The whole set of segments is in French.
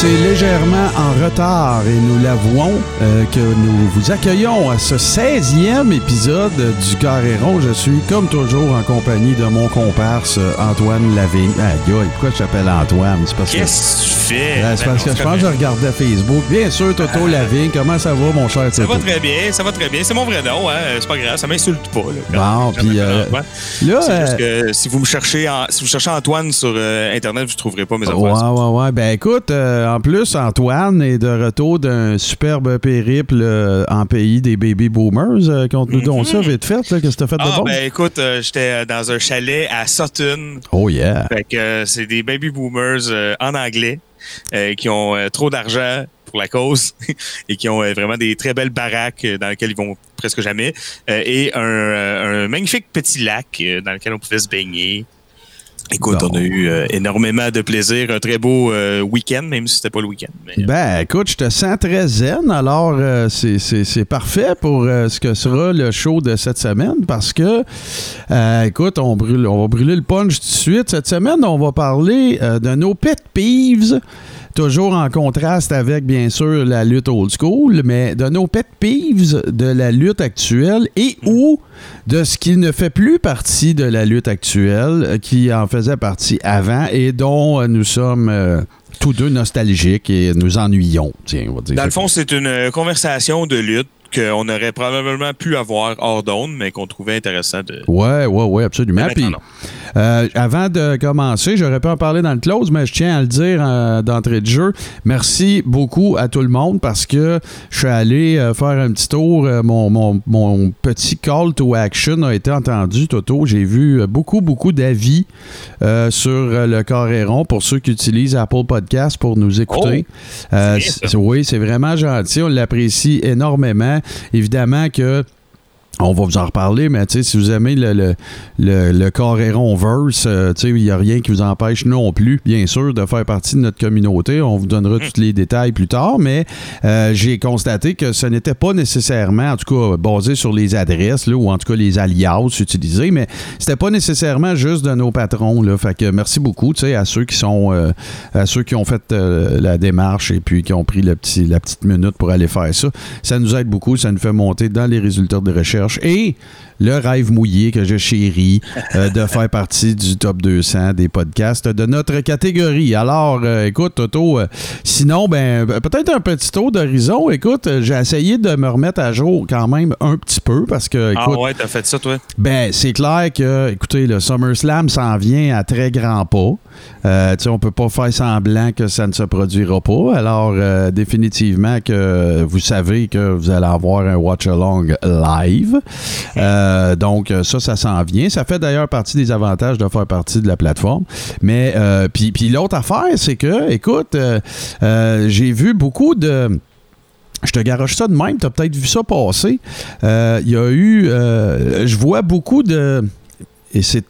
C'est légèrement en retard et nous l'avouons euh, que nous vous accueillons à ce 16e épisode du Carréron. Je suis comme toujours en compagnie de mon comparse euh, Antoine Lavigne. Ah, gars, pourquoi je t'appelle Antoine? C'est parce que, Qu'est-ce que tu fais? Ben, c'est parce que je pense que je regardais Facebook. Bien sûr, Toto Lavigne. Comment ça va, mon cher Ça Toto? va très bien, ça va très bien. C'est mon vrai nom, hein. C'est pas grave, ça m'insulte pas. Là, Bon, puis, euh. Là, C'est juste que si vous me cherchez, en- si vous cherchez Antoine sur euh, Internet, vous ne trouverez pas mes affaires. Ouais, ouais, ouais. Ben écoute, euh, en plus, Antoine est de retour d'un superbe périple euh, en pays des baby boomers. Euh, Conte-nous donc ça, vite fait. Qu'est-ce que t'as fait de Ah, bon? ben écoute, euh, j'étais euh, dans un chalet à Sutton. Oh yeah. Fait que c'est des baby boomers en anglais qui ont trop d'argent pour la cause et qui ont vraiment des très belles baraques dans lesquelles ils vont presque jamais et un, un magnifique petit lac dans lequel on pouvait se baigner. Écoute, Bon. on a eu euh, énormément de plaisir, un très beau euh, week-end, même si c'était pas le week-end. mais, euh, Ben, écoute, je te sens très zen, alors euh, c'est- parfait pour ce que sera le show de cette semaine parce que, écoute, on, brûle, on va brûler le punch tout de suite. Cette semaine, on va parler de nos pet peeves, toujours en contraste avec, bien sûr, la lutte old school, mais de nos pet peeves de la lutte actuelle et ou de ce qui ne fait plus partie de la lutte actuelle, euh, qui en faisait partie avant et dont euh, nous sommes euh, tous deux nostalgiques et nous ennuyons. Tiens, on va dire Dans le fond, c'est une conversation de lutte qu'on aurait probablement pu avoir hors d'onde, mais qu'on trouvait intéressant de. Ouais, ouais, ouais, absolument. Puis, euh, avant de commencer, j'aurais pu en parler dans le close, mais je tiens à le dire euh, d'entrée de jeu. Merci beaucoup à tout le monde parce que je suis allé euh, faire un petit tour. Mon, mon- mon petit call to action a été entendu, Toto. J'ai vu beaucoup, beaucoup d'avis sur le Coréron pour ceux qui utilisent Apple Podcast pour nous écouter. C'est- oui, c'est vraiment gentil. On l'apprécie énormément. Évidemment que. On va vous en reparler, mais tu sais, si vous aimez le, le, le, le Coréron verse, euh, tu sais, il n'y a rien qui vous empêche non plus, bien sûr, de faire partie de notre communauté. On vous donnera tous les détails plus tard, mais euh, j'ai constaté que ce n'était pas nécessairement, en tout cas, basé sur les adresses, là, ou en tout cas les alias utilisés, mais c'était pas nécessairement juste de nos patrons. Là. Fait que merci beaucoup, tu sais, à ceux qui sont, euh, à ceux qui ont fait euh, la démarche et puis qui ont pris le petit, la petite minute pour aller faire ça. Ça nous aide beaucoup, ça nous fait monter dans les résultats de recherche et le rêve mouillé que je chéris euh, de faire partie du top 200 des podcasts de notre catégorie. Alors, euh, écoute, Toto, euh, sinon, ben, peut-être un petit tour d'horizon. Écoute, j'ai essayé de me remettre à jour quand même un petit peu parce que, Ah ouais, t'as fait ça, toi? ben, c'est clair que, écoutez, le SummerSlam s'en vient à très grands pas. Tu sais, on peut pas faire semblant que ça ne se produira pas. Alors, définitivement que vous savez que vous allez avoir un watch-along live. Euh, donc, ça, ça s'en vient. Ça fait d'ailleurs partie des avantages de faire partie de la plateforme. Mais, euh, puis, puis l'autre affaire, c'est que, écoute, euh, euh, j'ai vu beaucoup de... Je te garoche ça de même, tu as peut-être vu ça passer. Euh, Il y a eu. euh, je vois beaucoup de. Et c'est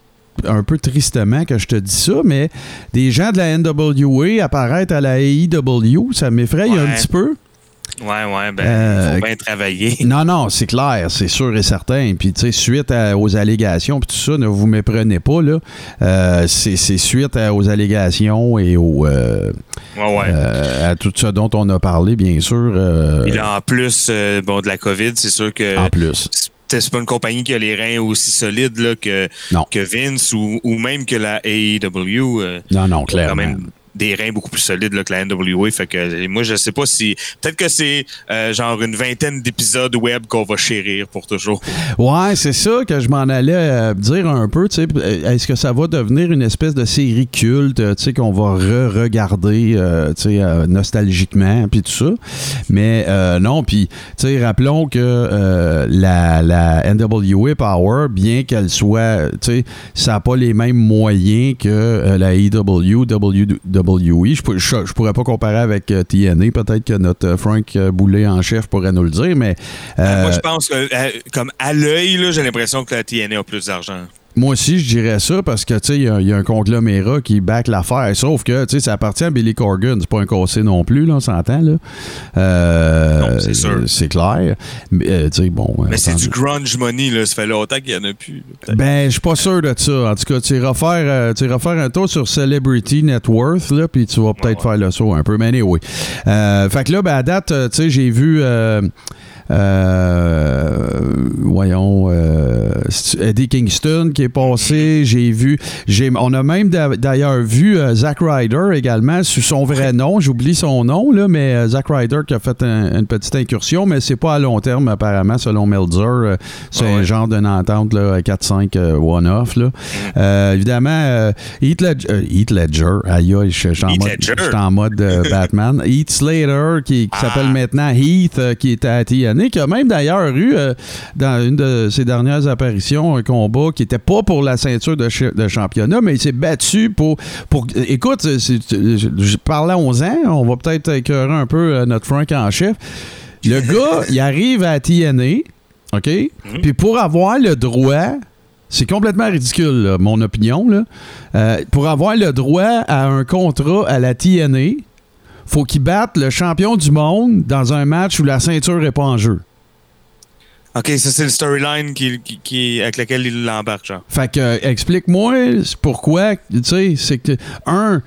un peu tristement que je te dis ça, mais des gens de la NWA apparaître à la AEW, ça m'effraie un petit peu. Ouais, ouais, ben, Euh, faut bien travailler. Non, non, c'est clair, c'est sûr et certain. Puis, tu sais, suite à- aux allégations, puis tout ça, ne vous méprenez pas, là. Euh, c'est suite à- aux allégations et au, euh, Ouais, ouais. à tout ce dont on a parlé, bien sûr. Et là, en plus, bon, de la COVID, c'est sûr que en plus. c'est pas une compagnie qui a les reins aussi solides là, que, Non. que Vince ou, ou même que la AEW. Non, non, quand clairement. même des reins beaucoup plus solides que la NWA. Fait que moi, je sais pas si. Peut-être que c'est euh, genre une vingtaine d'épisodes web qu'on va chérir pour toujours. Ouais, c'est ça que je m'en allais euh, dire un peu. euh, Est-ce que ça va devenir une espèce de série culte qu'on va re-regarder euh, nostalgiquement, puis tout ça? Mais non, puis rappelons que la, la NWA Power, bien qu'elle soit, ça n'a pas les mêmes moyens que la EW, WWE. Je, je, je pourrais pas comparer avec euh, TNA. Peut-être que notre euh, Frank euh, Boulet en chef pourrait nous le dire, mais. euh, Moi, je pense que, comme à l'œil, j'ai l'impression que la TNA a plus d'argent. Moi aussi, je dirais ça parce que, tu sais, il y, a- y un conglomérat qui back l'affaire. Sauf que, tu sais, ça appartient à Billy Corgan. C'est pas un cassé non plus, là, on s'entend, là. Euh, Non, c'est sûr. C'est clair. Mais, euh, tu sais, bon. Mais c'est du grunge money, là. Ça fait longtemps qu'il n'y en a plus. Ben, je suis pas sûr de ça. En tout cas, tu iras faire, euh, tu iras faire un tour sur Celebrity Net Worth, là, puis tu vas peut-être faire le saut un peu. Mais anyway. Euh, fait que là, ben, à date, tu sais, j'ai vu. Euh, voyons, euh, Eddie Kingston qui est passé? J'ai vu, j'ai, on a même d'a- d'ailleurs vu euh, Zack Ryder également sous son vrai nom. J'oublie son nom là, mais Zack Ryder qui a fait un- une petite incursion, mais c'est pas à long terme apparemment selon Melzer. C'est Ouais, un genre d'une entente là, 4-5 euh, one-off là. Évidemment, euh, Heath Ledger, Heath Ledger, aïe aïe, je suis en mode, en Batman. Heath Slater, qui, qui s'appelle Ah. maintenant Heath, qui était à TNA, qui a même d'ailleurs eu, euh, dans une de ses dernières apparitions, un combat qui était pas pour la ceinture de, ch- de championnat, mais il s'est battu pour... pour écoute, je, parlais à 11 ans, on va peut-être écœurer un peu euh, notre Frank en chef. Le gars, il arrive à TNA, OK? Mhm. Puis pour avoir le droit... C'est complètement ridicule, là, mon opinion. Là. Euh, pour avoir le droit à un contrat à la TNA, faut qu'il batte le champion du monde dans un match où la ceinture n'est pas en jeu. OK, ça, c'est le storyline qui, qui, qui- avec lequel il l'embarque, genre. Fait que, euh, explique-moi pourquoi, tu sais, c'est que, un,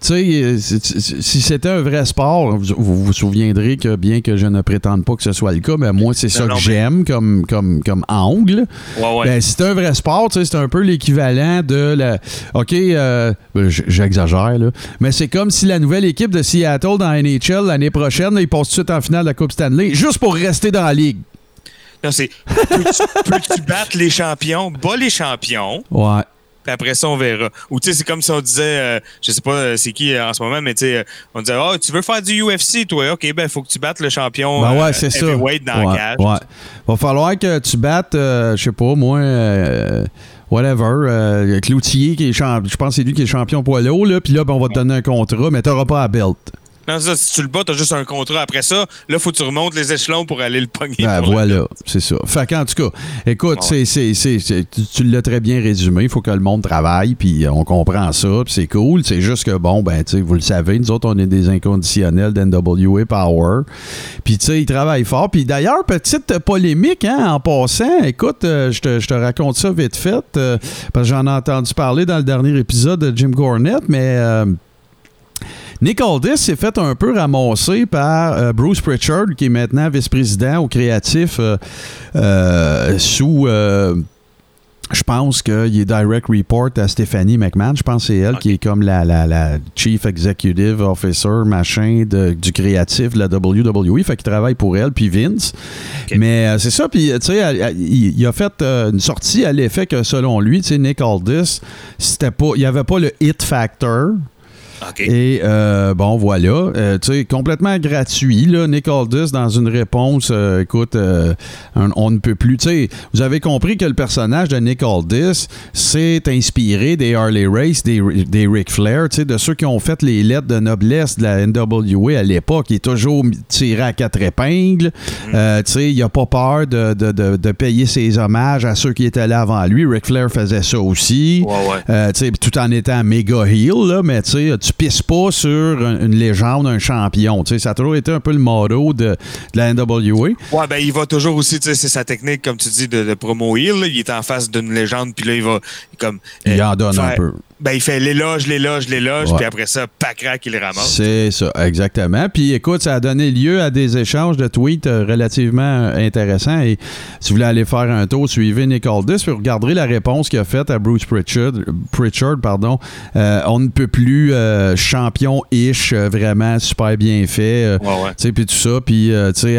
tu sais, si c'était un vrai sport, vous, vous vous souviendrez que bien que je ne prétende pas que ce soit le cas, mais moi, c'est ça que j'aime comme, comme, comme angle. Ouais, ouais. Ben, si c'est un vrai sport, tu sais, c'est un peu l'équivalent de la. OK, euh, j'exagère, là. Mais c'est comme si la nouvelle équipe de Seattle dans la NHL l'année prochaine, là, ils passent tout de suite en finale de la Coupe Stanley, juste pour rester dans la ligue. Non, c'est peux-tu battre les champions, bats les champions, Ouais. Puis après ça, on verra. Ou tu sais, c'est comme si on disait, euh, je sais pas euh, c'est qui euh, en ce moment, mais tu sais, on disait, oh, tu veux faire du UFC, toi? OK, ben, faut que tu battes le champion Ben ouais, c'est ça. heavyweight dans ouais, la cage. ouais. Va falloir que tu battes, je sais pas, moi, whatever, euh, Cloutier, qui est champ- je pense que c'est lui qui est champion poids lourd, là, puis là, ben, on va te donner un contrat, mais t'auras pas à belt. Non, ça, si tu le bats, t'as juste un contrat. Après ça, là, faut que tu remontes les échelons pour aller le pogner. Ben voilà, c'est ça. Fait qu'en tout cas, écoute, Ouais. c'est, c'est, c'est- tu, tu l'as très bien résumé. Il faut que le monde travaille, puis on comprend ça, puis c'est cool. C'est juste que, bon, ben, tu sais, vous le savez, nous autres, on est des inconditionnels d'NWA Power. Puis, tu sais, ils travaillent fort. Puis d'ailleurs, petite polémique, hein, en passant, écoute, euh, je te, raconte ça vite fait, euh, parce que j'en ai entendu parler dans le dernier épisode de Jim Cornette, mais... euh, Nick Aldis s'est fait un peu ramasser par euh, Bruce Pritchard, qui est maintenant vice-président au créatif euh, euh, sous. je pense qu'il est direct report à Stephanie McMahon. Je pense que c'est elle qui est comme la, la, la Chief Executive Officer, machin, de- du créatif de la WWE. Fait qu'il travaille pour elle, puis Vince. Mais euh, c'est ça, puis tu sais, il, il a fait euh, une sortie à l'effet que selon lui, tu sais, Nick Aldis, c'était pas, il n'y avait pas le hit factor. Et euh, bon, voilà. Euh, tu sais, complètement gratuit, là. Nick Aldis, dans une réponse, euh, écoute, on ne peut plus. Tu sais, vous avez compris que le personnage de Nick Aldis s'est inspiré des Harley Race, des, des Ric Flair, tu sais, de ceux qui ont fait les lettres de noblesse de la NWA à l'époque. Il est toujours tiré à quatre épingles. Euh, tu sais, il n'a pas peur de, de- de- de payer ses hommages à ceux qui étaient là avant lui. Ric Flair faisait ça aussi. Ouais, ouais. Tu sais, tout en étant méga heel, là, mais tu sais, tu pisses pas sur un- une légende, un champion. Tu sais, ça a toujours été un peu le motto de, la NWA. Ouais, ben il va toujours aussi, tu sais, c'est sa technique, comme tu dis, de, de promo heel. là. Il est en face d'une légende, puis là, il va comme. Il euh, en donne un peu. Ben, il fait l'éloge, l'éloge, l'éloge, Ouais. puis après ça, pacrac, il le ramasse. C'est ça, exactement. Puis écoute, ça a donné lieu à des échanges de tweets euh, relativement intéressants. Et si vous voulez aller faire un tour, suivez Nick Aldis, puis regarderez la réponse qu'il a faite à Bruce Pritchard. Pritchard pardon. Euh, on ne peut plus euh, champion-ish, vraiment super bien fait. euh, Ouais, ouais. Puis tout ça, puis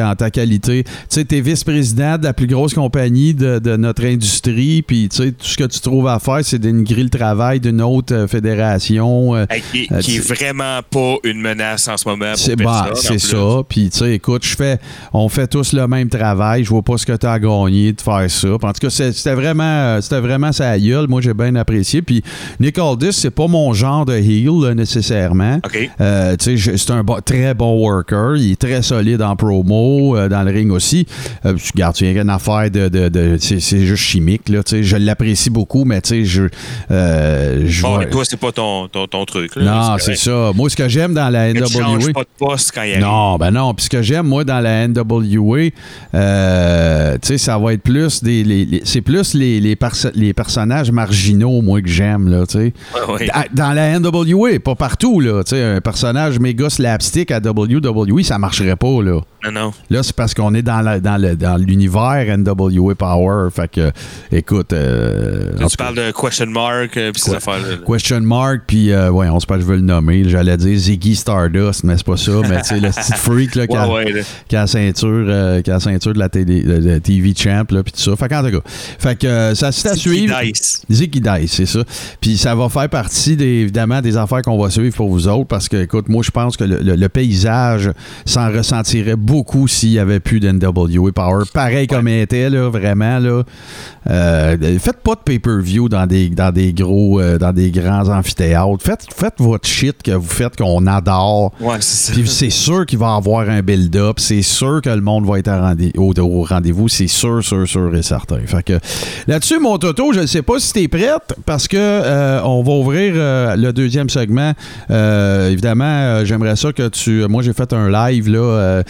en ta qualité, tu t'es vice-président de la plus grosse compagnie de, de notre industrie, puis tout ce que tu trouves à faire faire, c'est dénigrer le travail d'une autre euh, fédération. euh, Hey, qui, Euh, qui est vraiment pas une menace en ce moment. c'est bah, ça. Puis, tu sais, écoute, je fais, on fait tous le même travail. Je vois pas ce que tu as gagné de faire ça. En tout cas, c'était vraiment, c'était vraiment sa gueule. Moi, j'ai bien apprécié. Puis, Nick Aldis, c'est pas mon genre de heel, là, nécessairement. Euh, tu sais, c'est un bon- très bon worker. Il est très solide en promo, euh, dans le ring aussi. Euh, tu gardes, tu viens une affaire de. de, de- c'est, juste chimique, là. Tu sais, je l'apprécie beaucoup, mais tu sais, je. euh, je Bon, vois- mais toi, c'est pas ton, ton, ton truc. Là, non, c'est ça. Moi, ce que j'aime dans la Mais tu NWA. pas de poste quand il arrive. Non, ben non. Puis ce que j'aime, moi, dans la NWA, euh, tu sais, ça va être plus des. les- les- c'est plus les, les, perso- les personnages marginaux, moi, que j'aime, là, tu sais. Ouais, ouais. Dans- la NWA, pas partout, là. Tu sais, un personnage méga slapstick à WWE, ça marcherait pas, là. Non, non. Là, c'est parce qu'on est dans, la- dans l'univers NWA Power. Fait que, écoute. euh, tu parles de question mark euh, puis ces affaires-là. là. Question mark, puis euh, ouais, on sait pas que je veux le nommer. J'allais dire Ziggy Stardust, mais c'est pas ça. Mais tu sais, le petit freak là, qui, a, Ouais, ouais, là. qui a la ceinture, euh, qui a la ceinture de la télé, de, de TV Champ, là, puis tout ça. Fait qu'en tout cas, fait que euh, ça c'est à Ziggy suivre. Dice. Ziggy Dice, c'est ça. Puis ça va faire partie, des, évidemment, des affaires qu'on va suivre pour vous autres, parce que, écoute, moi, je pense que le, le- le paysage s'en ressentirait beaucoup s'il n'y avait plus d'NWA Power. Pareil comme il était, là, vraiment, là. Euh, faites pas de pay-per-view dans des, dans des gros, euh, dans des grands amphithéâtres. Faites, faites votre shit que vous faites, qu'on adore. Ouais. Puis c'est sûr qu'il va y avoir un build-up. C'est sûr que le monde va être rendez- au, au rendez-vous. C'est sûr, sûr, sûr et certain. Fait que là-dessus, mon Toto, je ne sais pas si tu es prête parce que euh, on va ouvrir euh, le deuxième segment. Évidemment, j'aimerais ça que tu. Moi, j'ai fait un live là,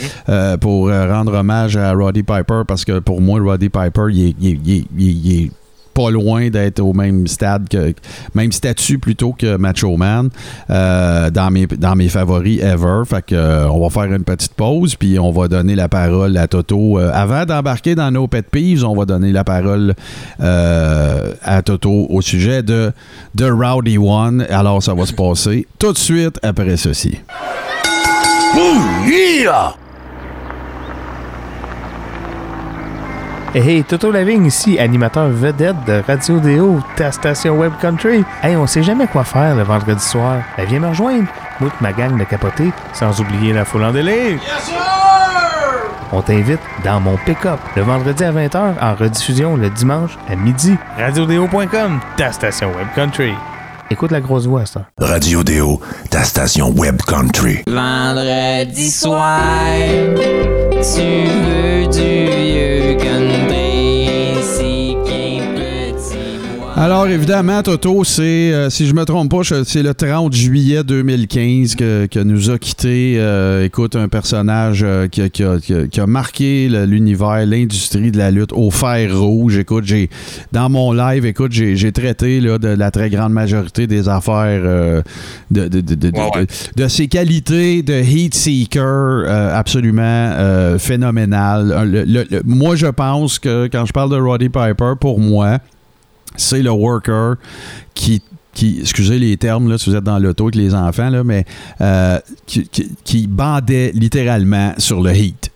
pour rendre hommage à Roddy Piper parce que pour moi, Roddy Piper, il est- il est- il est- il est- il est pas loin d'être au même stade même statut plutôt que Macho Man euh, dans mes favoris ever. Fait que euh, on va faire une petite pause puis on va donner la parole à Toto. Euh, avant d'embarquer dans nos pet peeves on va donner la parole à Toto au sujet de Rowdy One. Alors ça va se passer tout de suite après ceci hey, Toto Lavigne ici, animateur vedette de Radio Déo, ta station Web Country. Hey, on sait jamais quoi faire le vendredi soir. Ben, viens me rejoindre. Moi ma gang de capotés, sans oublier la foule en délire. On t'invite dans mon pick-up le vendredi à 20h en rediffusion le dimanche à midi. RadioDéo.com, ta station Web Country. Écoute la grosse voix, ça. Radio Déo, ta station Web Country. Vendredi soir, tu veux du vieux country, Alors, évidemment, Toto, c'est, euh, si je me trompe pas, c'est le 30 juillet 2015 que, que nous a quitté, euh, écoute, un personnage euh, qui, a- qui a, qui a- marqué l'univers, l'industrie de la lutte au fer rouge. Écoute, j'ai dans mon live, écoute, j'ai, j'ai traité là, de la très grande majorité des affaires de, de, de, de- Ouais, de- ses qualités de heat seeker absolument phénoménales. Le- le- le- moi, je pense que quand je parle de Roddy Piper, pour moi, c'est le worker qui qui, excusez les termes là, si vous êtes dans l'auto avec les enfants, là, mais euh, qui, qui- qui bandait littéralement sur le heat.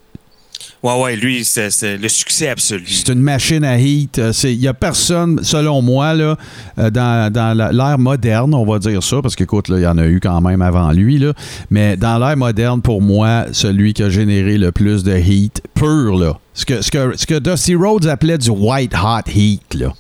Ouais, ouais, lui, c'est le succès absolu. C'est une machine à heat. Il n'y a personne, selon moi, là, euh, dans, dans l'ère moderne, on va dire ça, parce qu'écoute, il y en a eu quand même avant lui, là, mais dans l'ère moderne, pour moi, celui qui a généré le plus de heat pur, là, ce que, ce que, ce que Dusty Rhodes appelait du white hot heat, là.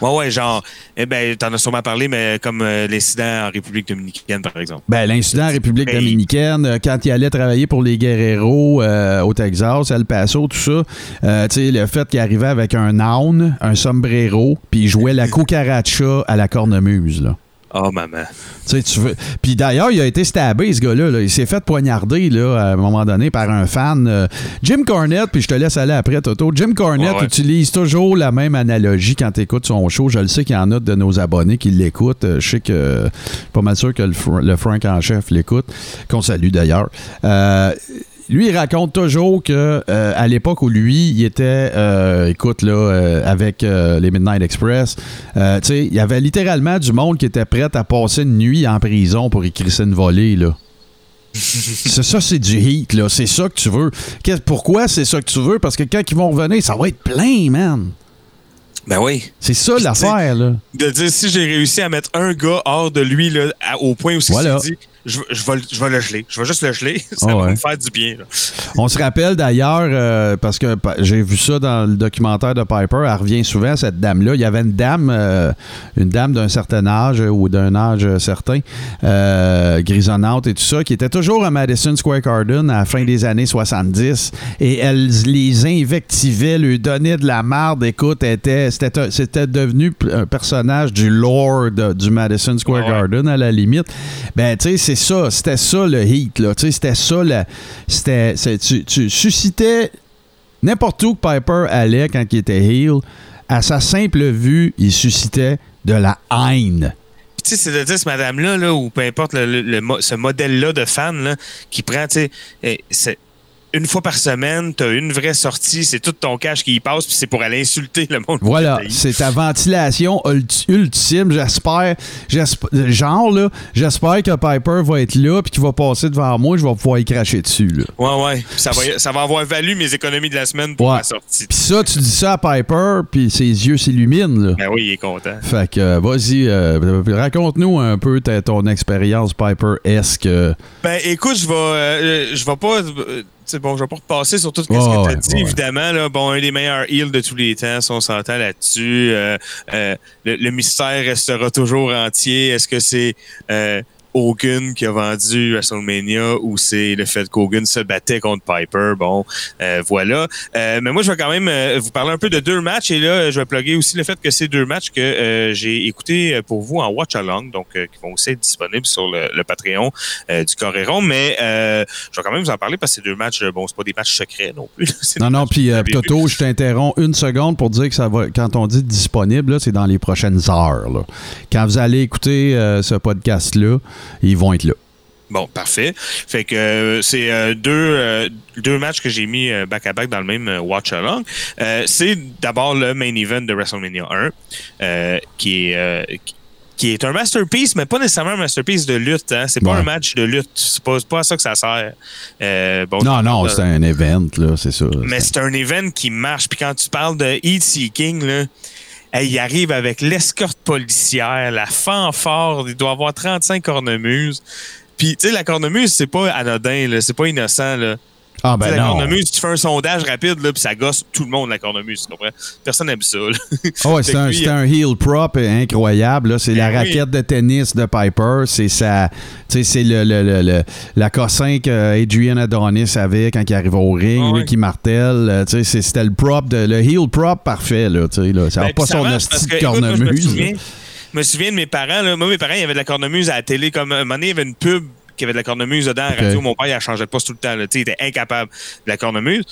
Ouais, ouais, genre, eh ben, t'en as sûrement parlé, mais comme euh, l'incident en République dominicaine, par exemple. Ben, l'incident en République dominicaine, euh, quand il allait travailler pour les Guerreros euh, au Texas, El Paso, tout ça, tu sais, le fait qu'il arrivait avec un âne, un sombrero, puis il jouait la cucaracha à la cornemuse, là. Oh, maman. Tu sais, tu veux. Puis d'ailleurs, il a été stabé, ce gars-là. là. Il s'est fait poignarder, là, à un moment donné, par un fan. euh, Jim Cornette, puis je te laisse aller après, Toto. Jim Cornette Ouais, ouais. utilise toujours la même analogie quand tu écoutes son show. Je le sais qu'il y en a de nos abonnés qui l'écoutent. Euh, Je sais que. euh, pas mal sûr que le, Fr- le Frank en chef l'écoute, qu'on salue d'ailleurs. Euh, lui, il raconte toujours que euh, à l'époque où lui, il était, euh, écoute, là, euh, avec les Midnight Express, tu sais, il y avait littéralement du monde qui était prêt à passer une nuit en prison pour écrire une volée, là. c'est ça, c'est du heat, là. C'est ça que tu veux. Pourquoi c'est ça que tu veux? Parce que quand ils vont revenir, ça va être plein, man. Ben oui. C'est ça l'affaire, là. De dire si j'ai réussi à mettre un gars hors de lui là, à- au point où Voilà. il dit je, je, vais, le- je vais le geler. Je vais juste le geler. Ça Ah va ouais. me faire du bien. là. On se rappelle d'ailleurs, euh, parce que j'ai vu ça dans le documentaire de Piper, elle revient souvent, cette dame-là. Il y avait une dame, euh, une dame d'un certain âge ou d'un âge certain, euh, grisonnante et tout ça, qui était toujours à Madison Square Garden à la fin des années 70. Et elle les invectivait, lui donnait de la marde. Écoute, était- c'était c'était devenu un personnage du lore de- du Madison Square ouais. Garden à la limite. Ben, tu sais, ça. C'était ça le heat, là. Tu sais, c'était ça. la- C'était. Tu, suscitais n'importe où que Piper allait quand il était heel. À sa simple vue, il suscitait de la haine. Tu sais, c'est de dire, cette madame-là, là, ou peu importe le, le- ce modèle-là de fan, là, qui prend, tu sais, eh, une fois par semaine, tu as une vraie sortie, c'est tout ton cash qui y passe, puis c'est pour aller insulter le monde. Voilà, c'est ta ventilation ulti- ultime. J'espère, j'esp- genre là, j'espère que Piper va être là puis qu'il va passer devant moi, je vais pouvoir y cracher dessus là. Ouais, ouais. Ça va, ça va avoir valu mes économies de la semaine pour Ouais. la sortie. Puis ça, tu dis ça à Piper, puis ses yeux s'illuminent là. Ben oui, il est content. Fait que euh, vas-y, euh, raconte-nous un peu ta- ton expérience Piper-esque. euh, Ben écoute, je vais euh, je vais pas bon, je vais pas repasser sur tout ce que tu as ouais, dit. ouais. Évidemment, là, bon, un des meilleurs heals de tous les temps, si on s'entend là-dessus. Euh, euh, le, le mystère restera toujours entier. Est-ce que c'est euh, Hogan qui a vendu WrestleMania ou c'est le fait qu'Hogan se battait contre Piper? Bon, euh, voilà. Euh, mais moi, je vais quand même euh, vous parler un peu de deux matchs et là, je vais plugger aussi le fait que c'est deux matchs que euh, j'ai écoutés pour vous en watch along, donc euh, qui vont aussi être disponibles sur le, le Patreon euh, du Coréron. Mais euh, je vais quand même vous en parler parce que c'est deux matchs, euh, bon, c'est pas des matchs secrets non plus. Non, non, puis euh. Toto, je t'interromps une seconde pour dire que ça va. Quand on dit disponible, là, c'est dans les prochaines heures. là. Quand vous allez écouter euh, ce podcast-là, ils vont être là. Bon, parfait. Fait que euh, c'est euh, deux, euh, deux matchs que j'ai mis back-à-back dans le même watch along. C'est d'abord le main event de WrestleMania 1, euh, qui est qui- est un masterpiece, mais pas nécessairement un masterpiece de lutte. Hein. C'est pas Ouais. un match de lutte. C'est pas, pas à ça que ça sert. Bon, Non, non, c'est un event, là, c'est ça. mais c'est un event qui marche. Puis quand tu parles de Heat Seeking, là, hey, il arrive avec l'escorte policière, la fanfare, il doit avoir 35 cornemuses. Puis, tu sais, la cornemuse, c'est pas anodin, c'est pas innocent. Là. Ah, Tu sais, ben la non. cornemuse, tu fais un sondage rapide, là, puis ça gosse tout le monde, la cornemuse, tu comprends? Personne n'aime ça. Fait c'est que un, lui, c'est un heel prop incroyable. C'est la Ben oui. raquette de tennis de Piper. C'est sa, c'est le, le, le- le- la cossin que Adrian Adonis avait quand il arrivait au ring, Ah lui ouais. qui martèle. euh, tu sais, c'est- C'était le prop, de, le heel prop parfait. Là, tu sais, là. Ça n'a Ben, pas son hostie de que, écoute, moi, Je me cornemuse. souviens, je me souviens de mes parents. Là. Moi, mes parents, il y avait de la cornemuse à la télé. Comme, à un moment donné, il y avait une pub qui avait de la cornemuse dedans à la Ok. radio. Mon père, il ne changeait pas tout le temps. Là. Il était incapable de la cornemuse.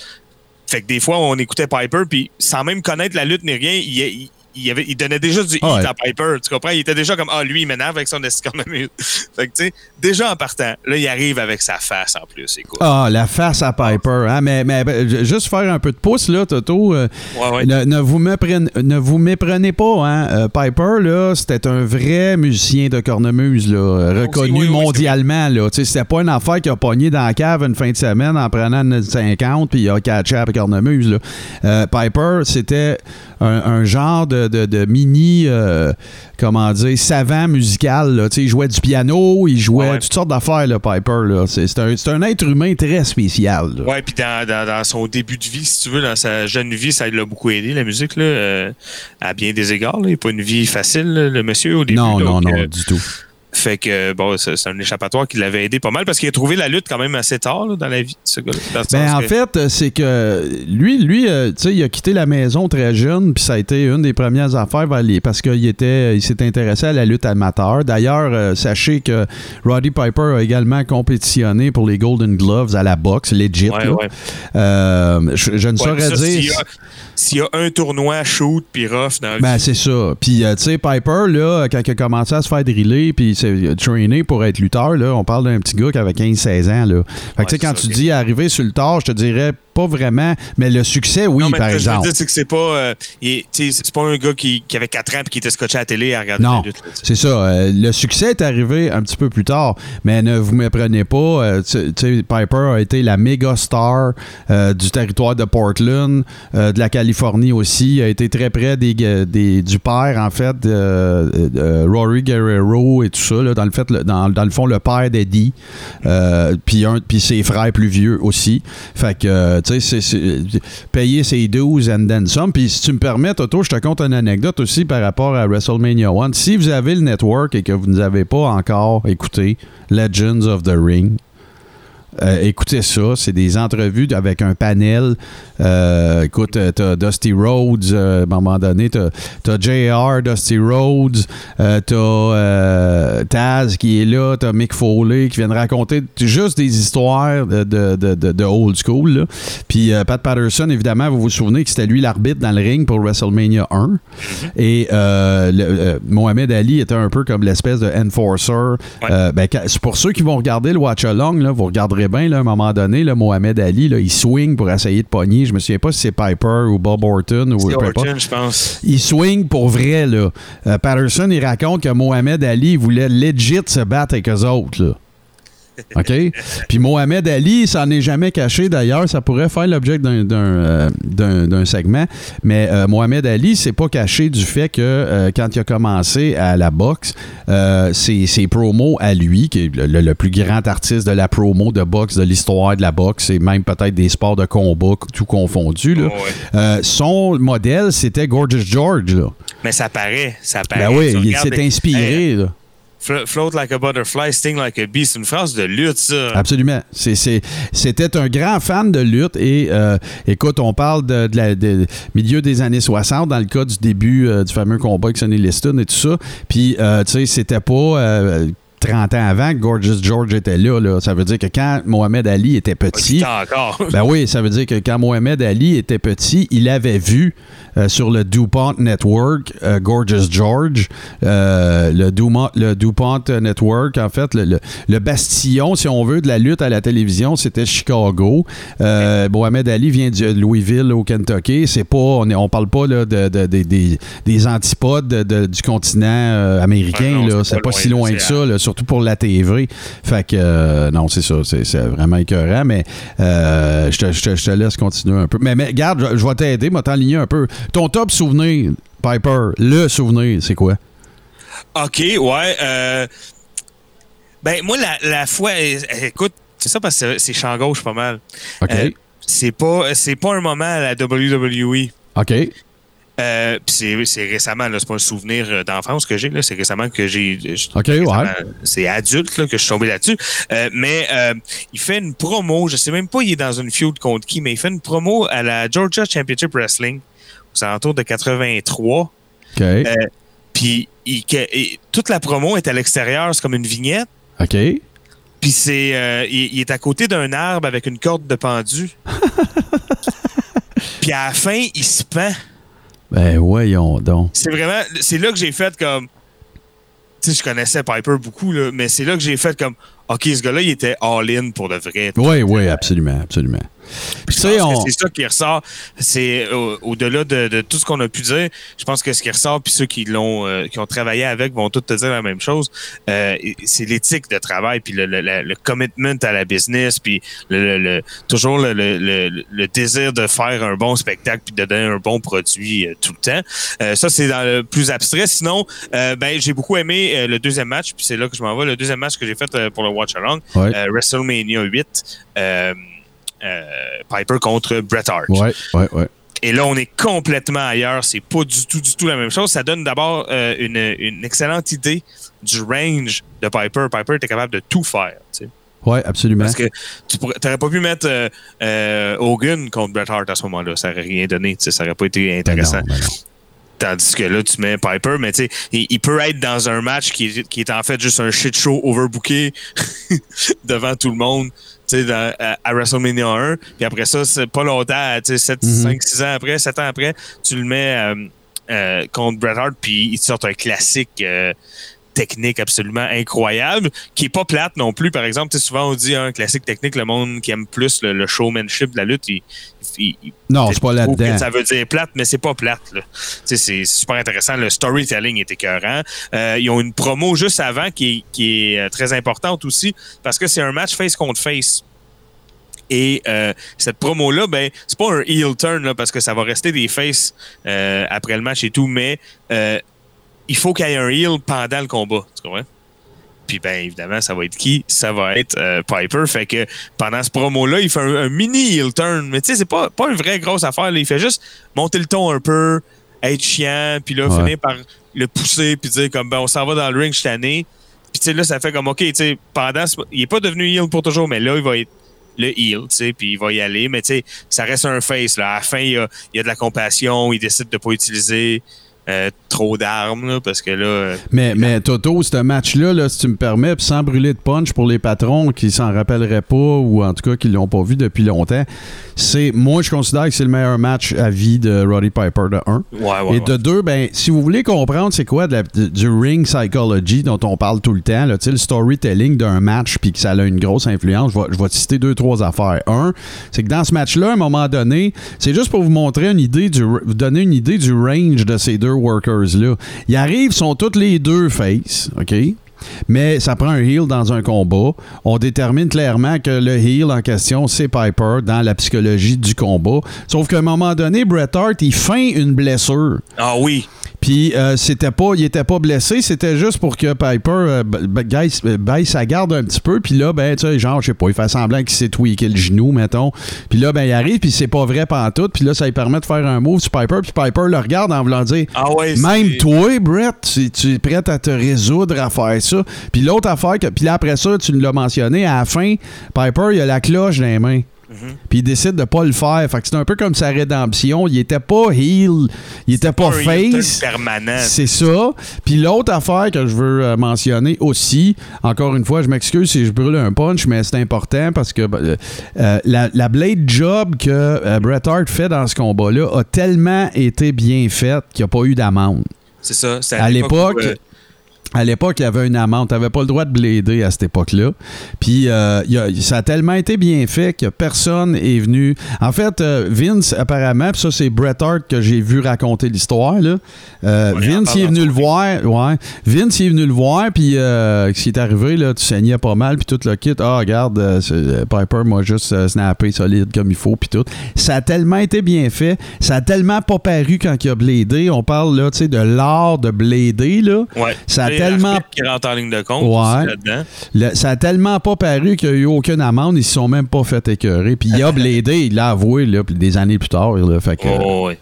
Fait que des fois, on écoutait Piper, puis sans même connaître la lutte ni rien, il, il- il avait, il donnait déjà du Ah hit ouais. à Piper. Tu comprends? Il était déjà comme, ah, lui, il m'énerve avec son cornemuse. fait que, tu sais, déjà en partant, là, il arrive avec sa face en plus. Écoute. Ah, la face à Piper. Hein? Mais, mais ben, juste faire un peu de pouce, là, Toto. euh, Ouais, ouais. ne, ne vous méprenez, ne vous méprenez pas. Hein? Euh, Piper, là, c'était un vrai musicien de cornemuse, là, euh, reconnu oui, oui, mondialement. Là. Tu sais, C'était pas une affaire qui a pogné dans la cave une fin de semaine en prenant une 50 puis il a catché avec cornemuse. Là. Euh, Piper, c'était un, un genre de, de- de mini, euh, comment dire, savant musical. Là. Il jouait du piano, il jouait Ouais, toutes sortes d'affaires, là, Piper. là. C'est un, un être humain très spécial. là. Ouais, puis dans, dans, dans son début de vie, si tu veux, dans sa jeune vie, ça l'a beaucoup aidé, la musique, là, euh, à bien des égards. là. Il n'a pas une vie facile, le monsieur, au début. non, non, non, euh, du tout. Fait que, bon, c'est un échappatoire qui l'avait aidé pas mal parce qu'il a trouvé la lutte quand même assez tard là, dans la vie de ce gars-là. Le Ben, en que- fait, euh, c'est que lui, lui euh, tu sais, il a quitté la maison très jeune, puis ça a été une des premières affaires vers les- parce qu'il était, il s'est intéressé à la lutte amateur. D'ailleurs, euh, sachez que Roddy Piper a également compétitionné pour les Golden Gloves à la boxe, legit. Ouais. Euh, je, je ne Ouais, saurais ça, dire. s'il y a un tournoi shoot puis rough dans Ben, c'est ça. Puis, tu sais, Piper, là, quand il a commencé à se faire driller puis s'est trainer pour être lutteur, là, on parle d'un petit gars qui avait 15-16 ans, là. Fait que, tu sais, Ouais, quand tu dis arriver sur le tard, je te dirais pas vraiment. Mais le succès, oui, non, mais par ce que je veux exemple. dire, c'est que c'est pas, euh, il c'est pas un gars qui, qui avait 4 ans et qui était scotché à la télé à regarder Non, la lutte. là, c'est ça. euh, le succès est arrivé un petit peu plus tard, mais ne vous méprenez pas. euh, Piper a été la méga star euh, du territoire de Portland, de la Californie aussi. Il a été très près des, du père, en fait, Rory Guerrero et tout ça. là, dans, le fait, le- dans, dans le fond, le père d'Eddie. Puis un- puis ses frères plus vieux aussi. Fait que, tu c'est- payer ses 12 and then some. Puis si tu me permets, Toto, je te conte une anecdote aussi par rapport à WrestleMania 1. Si vous avez le network et que vous n'avez pas encore écouté Legends of the Ring, euh, écoutez ça, c'est des entrevues avec un panel. Euh, écoute, euh, t'as Dusty Rhodes, euh, à un moment donné, t'as as JR, Dusty Rhodes, t'as Taz qui est là, t'as Mick Foley qui vient de raconter juste des histoires de, de, de- old school. là. Puis Pat Patterson, évidemment, vous vous souvenez que c'était lui l'arbitre dans le ring pour WrestleMania 1. Et le- Mohamed Ali était un peu comme l'espèce de enforcer. Ben, pour ceux qui vont regarder le Watch Along, là, vous regarderez bien, là, à un moment donné, là, Mohamed Ali, là, il swing pour essayer de pogner. Je me souviens pas si c'est Piper ou Bob Orton ou peu. Orton, je pense. Il swing pour vrai, là. Euh, Patterson, il raconte que Mohamed Ali voulait legit se battre avec eux autres, là. OK? Puis Mohamed Ali, ça n'est jamais caché d'ailleurs. Ça pourrait faire l'objet d'un, d'un, euh, d'un- d'un segment. Mais euh, Mohamed Ali, c'est pas caché du fait que euh, quand il a commencé à la boxe, euh, ses, ses promos à lui, qui est le, plus grand artiste de la promo de boxe de l'histoire de la boxe, et même peut-être des sports de combat, tout confondu, là. Ouais. Euh, son modèle, c'était Gorgeous George. Là. Mais ça paraît, ça paraît. Ben oui, il s'est inspiré. Hey, là. Flo- float like a butterfly, sting like a bee, c'est une phrase de lutte, ça. Absolument. C'était un grand fan de lutte et euh, écoute, on parle de- milieu des années 60 dans le cas du début euh, du fameux combat avec Sonny Liston et tout ça. Puis, euh, tu sais, c'était pas. Euh, 30 ans avant que Gorgeous George était là, là. Ça veut dire que quand Mohamed Ali était petit, Pas encore. Ben oui, ça veut dire que quand Mohamed Ali était petit, il avait vu euh, sur le DuPont Network euh, Gorgeous George, euh, le, Dumont- le DuPont Network, en fait, le, le- le bastion, si on veut, de la lutte à la télévision, c'était Chicago. Mohamed Ali vient de Louisville, au Kentucky. C'est pas, on, est- on parle pas là, de, de- de- des, des antipodes de- de- du continent américain. Ah c'est pas si loin, que ça, là, surtout pour la TV. Fait que, euh, non, c'est ça, c'est vraiment écœurant, mais euh, je, te, je te- je te laisse continuer un peu. Mais, mais regarde, je, je vais t'aider, moi t'enligner un peu. Ton top souvenir, Piper, le souvenir, c'est quoi? OK, ouais. euh, ben, moi, la, la fois. euh, Écoute, c'est ça parce que c'est- champ gauche pas mal. OK. Euh, c'est pas, c'est pas un moment à la WWE. OK. Euh, puis c'est, récemment, c'est pas un souvenir euh, d'enfance que j'ai, c'est récemment que j'ai. je- OK, récemment, ouais. C'est adulte là, que je suis tombé là-dessus. Euh, mais euh, il fait une promo, je sais même pas il est dans une feud contre qui, mais il fait une promo à la Georgia Championship Wrestling aux alentours de 83. OK. Puis toute la promo est à l'extérieur, c'est comme une vignette. OK. Puis c'est, euh, il, il est à côté d'un arbre avec une corde de pendu. Puis à la fin, il se pend. Ben, voyons donc. C'est vraiment, c'est là que j'ai fait comme, tu sais, je connaissais Piper beaucoup là, mais c'est là que j'ai fait comme, ok, ce gars-là, il était all-in pour de vrai. Oui, oui, absolument, absolument. Que on. c'est ça qui ressort. C'est euh, au-delà de, de tout ce qu'on a pu dire. Je pense que ce qui ressort, puis ceux qui l'ont, euh, qui ont travaillé avec, vont tous te dire la même chose. Euh, c'est l'éthique de travail, puis le, le, le- le commitment à la business, puis le, le- le- toujours le, le, le- le désir de faire un bon spectacle, puis de donner un bon produit euh, tout le temps. Ça, c'est dans le plus abstrait. Sinon, ben j'ai beaucoup aimé le deuxième match, puis c'est là que je m'en vais. Le deuxième match que j'ai fait pour le Watch Along, Ouais. euh, WrestleMania 8. euh, euh, Piper contre Bret Hart. Ouais, ouais, ouais. Et là, on est complètement ailleurs. C'est pas du tout, du tout la même chose. Ça donne d'abord euh, une, une excellente idée du range de Piper. Piper était capable de tout faire. tu sais. Ouais, absolument. Parce que tu n'aurais pas pu mettre euh, euh, Hogan contre Bret Hart à ce moment-là. Ça n'aurait rien donné. tu sais, Ça n'aurait pas été Ben non, intéressant. ben non. Tandis que là, tu mets Piper, mais tu sais, il, il peut être dans un match qui est, qui est en fait juste un shit show overbooké devant tout le monde, tu sais, dans- à, à WrestleMania 1. Puis après ça, c'est pas longtemps, tu sais, 7, Mhm. 5, 6 ans après, 7 ans après, tu le mets euh, euh, contre Bret Hart, puis il te sort un classique euh, technique absolument incroyable, qui est pas plate non plus. Par exemple, tu sais, souvent on dit un classique technique, le monde qui aime plus le, le showmanship de la lutte, il, il- Non, c'est pas là-dedans. Ça veut dire plate, mais c'est pas plate. C'est super intéressant. Le storytelling est écœurant. Euh, ils ont une promo juste avant qui est, qui est euh, très importante aussi parce que c'est un match face contre face. Et euh, cette promo-là, ben, c'est pas un heel turn là, parce que ça va rester des faces euh, après le match et tout, mais il faut qu'il y ait un heel pendant le combat. Tu comprends? Puis ben évidemment, ça va être qui? Ça va être euh, Piper. Fait que pendant ce promo-là, il fait un, un mini heel turn. Mais tu sais, c'est pas, pas une vraie grosse affaire. là. Il fait juste monter le ton un peu, être chiant, puis là, Ouais. finir par le pousser, puis dire comme ben on s'en va dans le ring, suis tanné. Puis tu sais, là, ça fait comme OK, tu sais, pendant ce- il est pas devenu heel pour toujours, mais là, il va être le heel, tu sais, puis il va y aller, mais tu sais, ça reste un face, là. À la fin, il y a, il y a de la compassion, il décide de pas utiliser euh, trop d'armes, là, parce que là... euh, Mais, mais Toto, ce match-là, là, si tu me permets, sans brûler de punch pour les patrons qui s'en rappelleraient pas ou en tout cas qui l'ont pas vu depuis longtemps, c'est moi je considère que c'est le meilleur match à vie de Roddy Piper de 1. Ouais, ouais, Et de deux, ben, si vous voulez comprendre c'est quoi de la- de- du ring psychology dont on parle tout le temps, là, le storytelling d'un match puis que ça a une grosse influence, je vais, je vais te citer deux, trois affaires. Un, c'est que dans ce match-là, à un moment donné, c'est juste pour vous montrer une idée du vous donner une idée du range de ces deux workers-là. Ils arrivent, sont toutes les deux face, OK? Mais ça prend un heel dans un combat. On détermine clairement que le heel en question, c'est Piper dans la psychologie du combat. Sauf qu'à un moment donné, Bret Hart, il feint une blessure. Ah oui, Puis euh, c'était pas, il était pas blessé, c'était juste pour que Piper euh, baisse- euh, baisse sa garde un petit peu. Puis là, ben, tu sais, genre, je sais pas, il fait semblant qu'il s'est tweaké le genou, mettons. Puis là, ben, il arrive, puis c'est pas vrai pantoute. Puis là, ça lui permet de faire un move sur Piper. Puis Piper le regarde en voulant dire ah ouais. même toi, Brett, tu, tu es prêt à te résoudre à faire ça. Puis l'autre affaire, que, puis là après ça, tu l'as mentionné, à la fin, Piper, il a la cloche dans les mains. Puis il décide de pas le faire. Fait que c'est un peu comme sa rédemption. Il était pas heel, il était pas face. permanent. C'est ça. Puis l'autre affaire que je veux euh, mentionner aussi, encore une fois, je m'excuse si je brûle un punch, mais c'est important parce que euh, euh, la, la blade job que euh, Bret Hart fait dans ce combat-là a tellement été bien faite qu'il n'y a pas eu d'amende. C'est ça. c'est À l'époque, euh, à l'époque, il y avait une amende. Tu n'avais pas le droit de blader à cette époque-là. Puis euh, il y a- ça a tellement été bien fait que personne est venu. En fait, euh, Vince, apparemment, puis ça, c'est Bret Hart que j'ai vu raconter l'histoire. là. Euh, Vince, il est venu le voir. Ouais. Vince, il est venu le voir. Puis ce qui est arrivé, là, tu saignais pas mal. Puis tout le kit. Ah, regarde, c'est- Piper m'a juste snappé solide comme il faut. Puis tout. Ça a tellement été bien fait. Ça a tellement pas paru quand il a bladé. On parle là, tu sais, de l'art de blader. Là. ouais. ça a tellement- qui rentrent en ligne de compte Ouais. là-dedans. Ça a tellement pas paru qu'il n'y a eu aucune amende, ils se sont même pas fait écœurer. Puis il a bladé, il l'a avoué là, puis des années plus tard. Là, fait que, Oh, ouais.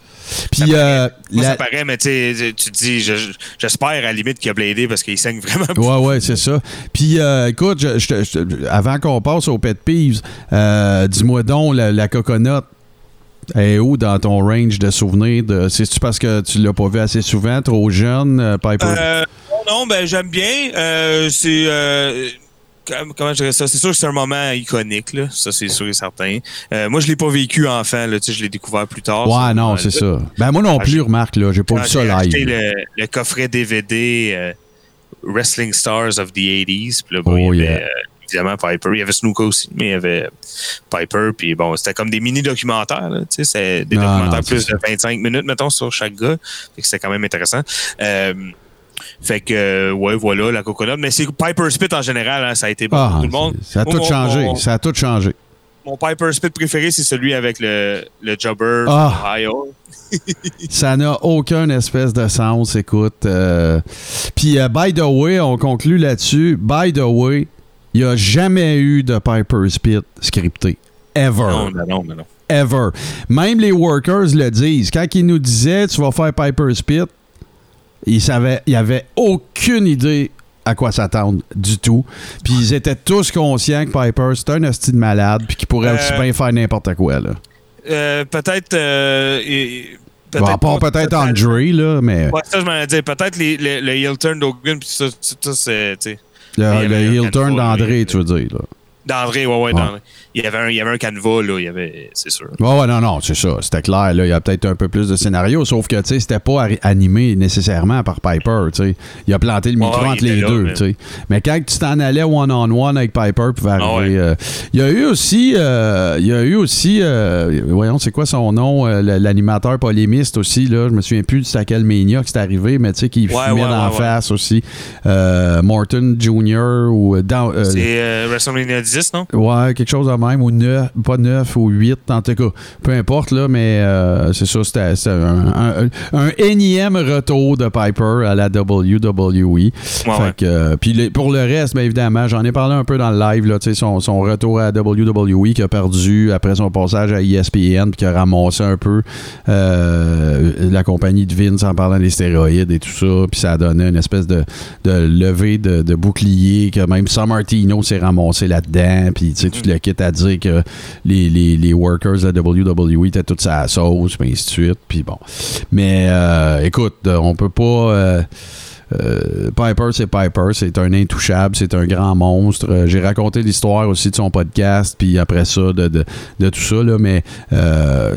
puis ça euh, Moi, la- ça paraît, mais tu te dis, je- je- j'espère à la limite qu'il a bladé parce qu'il saigne vraiment. Ouais, ouais, c'est ça. Puis, euh, écoute, je- je avant qu'on passe au pet peeves, euh, dis-moi donc, la, la coconut est où dans ton range de souvenirs? De, c'est-tu parce que tu l'as pas vu assez souvent, trop jeune, euh, Piper? Euh, non, ben j'aime bien. Euh, c'est com- comment je dirais ça? C'est sûr que c'est un moment iconique là. Ça c'est sûr et certain. Euh, moi je l'ai pas vécu enfant là. Tu sais, je l'ai découvert plus tard. ouais, non, c'est ça. Ben, moi non plus, remarque, là, j'ai pas vu ça j'ai le, le coffret DVD euh, Wrestling Stars of the 80s. Puis là, bon, Oh, il y avait yeah. euh, évidemment Piper. Il y avait Snuka aussi, mais il y avait Piper. Puis bon, c'était comme des mini-documentaires. Tu sais, c'est des Non, documentaires non, plus de 25 minutes, mettons, sur chaque gars. Fait que c'était quand même intéressant. Euh, fait que, euh, ouais, voilà, la coconut. Mais c'est Piper Spit en général, hein, ça a été bon Ah, pour tout le monde. ça a tout changé. mon- Ça a tout changé. Mon Piper Spit préféré, c'est celui avec le, le jobber Ah. Ohio. Ça n'a aucun espèce de sens, écoute. euh. Puis, by the way, on conclut là-dessus. By the way, il n'y a jamais eu de Piper Spit scripté. Ever. Non, non, non. Ever. Même les workers le disent. Quand ils nous disaient tu vas faire Piper Spit, ils savaient, ils avaient aucune idée à quoi s'attendre du tout. Puis ils étaient tous conscients que Piper, c'est un hostie de malade, puis qu'il pourrait Euh, aussi bien faire n'importe quoi, là. Euh, peut-être. euh, Bon, pas- peut-être Andre, là, mais Ouais, ça, je m'en ai dit. Peut-être les- le, heel turn d'Hogan, puis ça, ça, c'est. Le, le heel turn d'André, tu veux dire, là. D'André, ouais, ouais, Ouais. Il y avait un, il y avait un canevas, là, il y avait, c'est sûr. Ouais, ouais, non, non, c'est ça. C'était clair. Là, il y a peut-être un peu plus de scénario, sauf que, tu sais, c'était pas animé nécessairement par Piper, tu sais. Il a planté le micro Ouais, entre les là, deux, mais- tu sais. Mais quand tu t'en allais one-on-one avec Piper, pouvait arriver. Ah ouais. euh, il y a eu aussi, euh, il y a eu aussi, euh, voyons, c'est quoi son nom, l'animateur polémiste aussi, là. Je me souviens plus de à quel Mania que c'est arrivé, mais tu sais, qui Ouais, fumait dans ouais. face aussi. Morton Jr. ou dans, C'est WrestleMania 10, non? Ouais, quelque chose de même, ou 9, pas 9 ou 8, en tout cas. Peu importe, là, mais euh, c'est ça, c'était un, énième retour de Piper à la WWE. Ouais, fait ouais. que, euh, puis pour le reste, bien évidemment, j'en ai parlé un peu dans le live, là, tu sais, son, son retour à la WWE qui a perdu après son passage à ESPN, puis qui a ramassé un peu euh, la compagnie de Vince en parlant des stéroïdes et tout ça, puis ça a donné une espèce de, de levée de, de bouclier que même San Martino s'est ramassé là-dedans, puis tu sais, tu le quittes à dire que les, les, les workers de la WWE étaient tous à la sauce, puis ainsi de suite, puis bon. Mais euh, écoute, euh, on peut pas... euh, euh, Piper, c'est Piper, c'est un intouchable, c'est un grand monstre. Euh, J'ai raconté l'histoire aussi de son podcast, puis après ça, de, de, de tout ça, là, mais euh,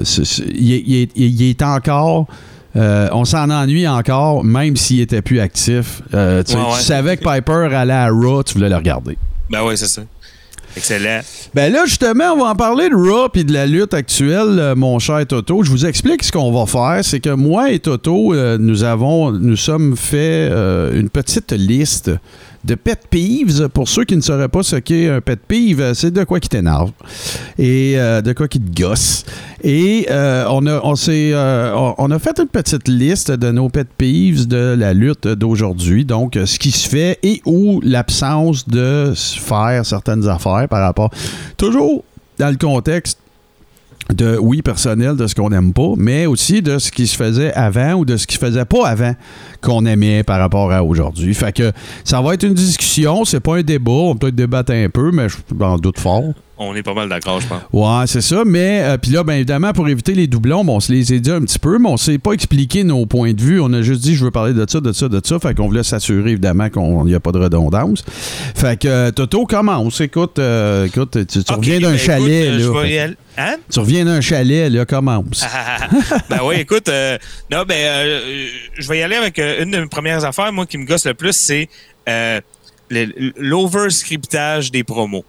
il, est- il est- il est encore. on s'en ennuie encore, même s'il était plus actif. Tu, Ouais, tu savais que Piper allait à Raw, tu voulais le regarder. Ben ouais, c'est ça. Excellent. Ben là, justement, on va en parler de Raw et de la lutte actuelle, euh, mon cher Toto. Je vous explique ce qu'on va faire. C'est que moi et Toto, euh, nous avons, nous sommes fait euh, une petite liste de pet peeves. Pour ceux qui ne sauraient pas ce qu'est un pet peeve, euh, c'est de quoi qui t'énerve et euh, de quoi qui te gosse. Et euh, on, a, on, euh, on- a fait une petite liste de nos pet peeves de la lutte d'aujourd'hui. Donc, ce qui se fait et ou l'absence de faire certaines affaires par rapport. Toujours dans le contexte de, oui, personnel, de ce qu'on n'aime pas, mais aussi de ce qui se faisait avant ou de ce qui se faisait pas avant qu'on aimait par rapport à aujourd'hui. Fait que ça va être une discussion, c'est pas un débat, on peut peut-être débattre un peu, mais je doute fort. On est pas mal d'accord, je pense. Ouais, c'est ça. Mais, euh, puis là, bien évidemment, pour éviter les doublons, bon, on se les a dit un petit peu, mais on s'est pas expliqué nos points de vue. On a juste dit, je veux parler de ça, de ça, de ça. Fait qu'on voulait s'assurer, évidemment, qu'il n'y a pas de redondance. Fait que, euh, Toto, commence. Écoute, euh, écoute tu, reviens d'un ben, chalet, écoute, euh, là. je vais Hein? Tu reviens d'un chalet, là, commence. ben oui, écoute, euh, non, ben, je vais y aller avec une de mes premières affaires, moi, qui me gosse le plus, c'est l'overscriptage des promos.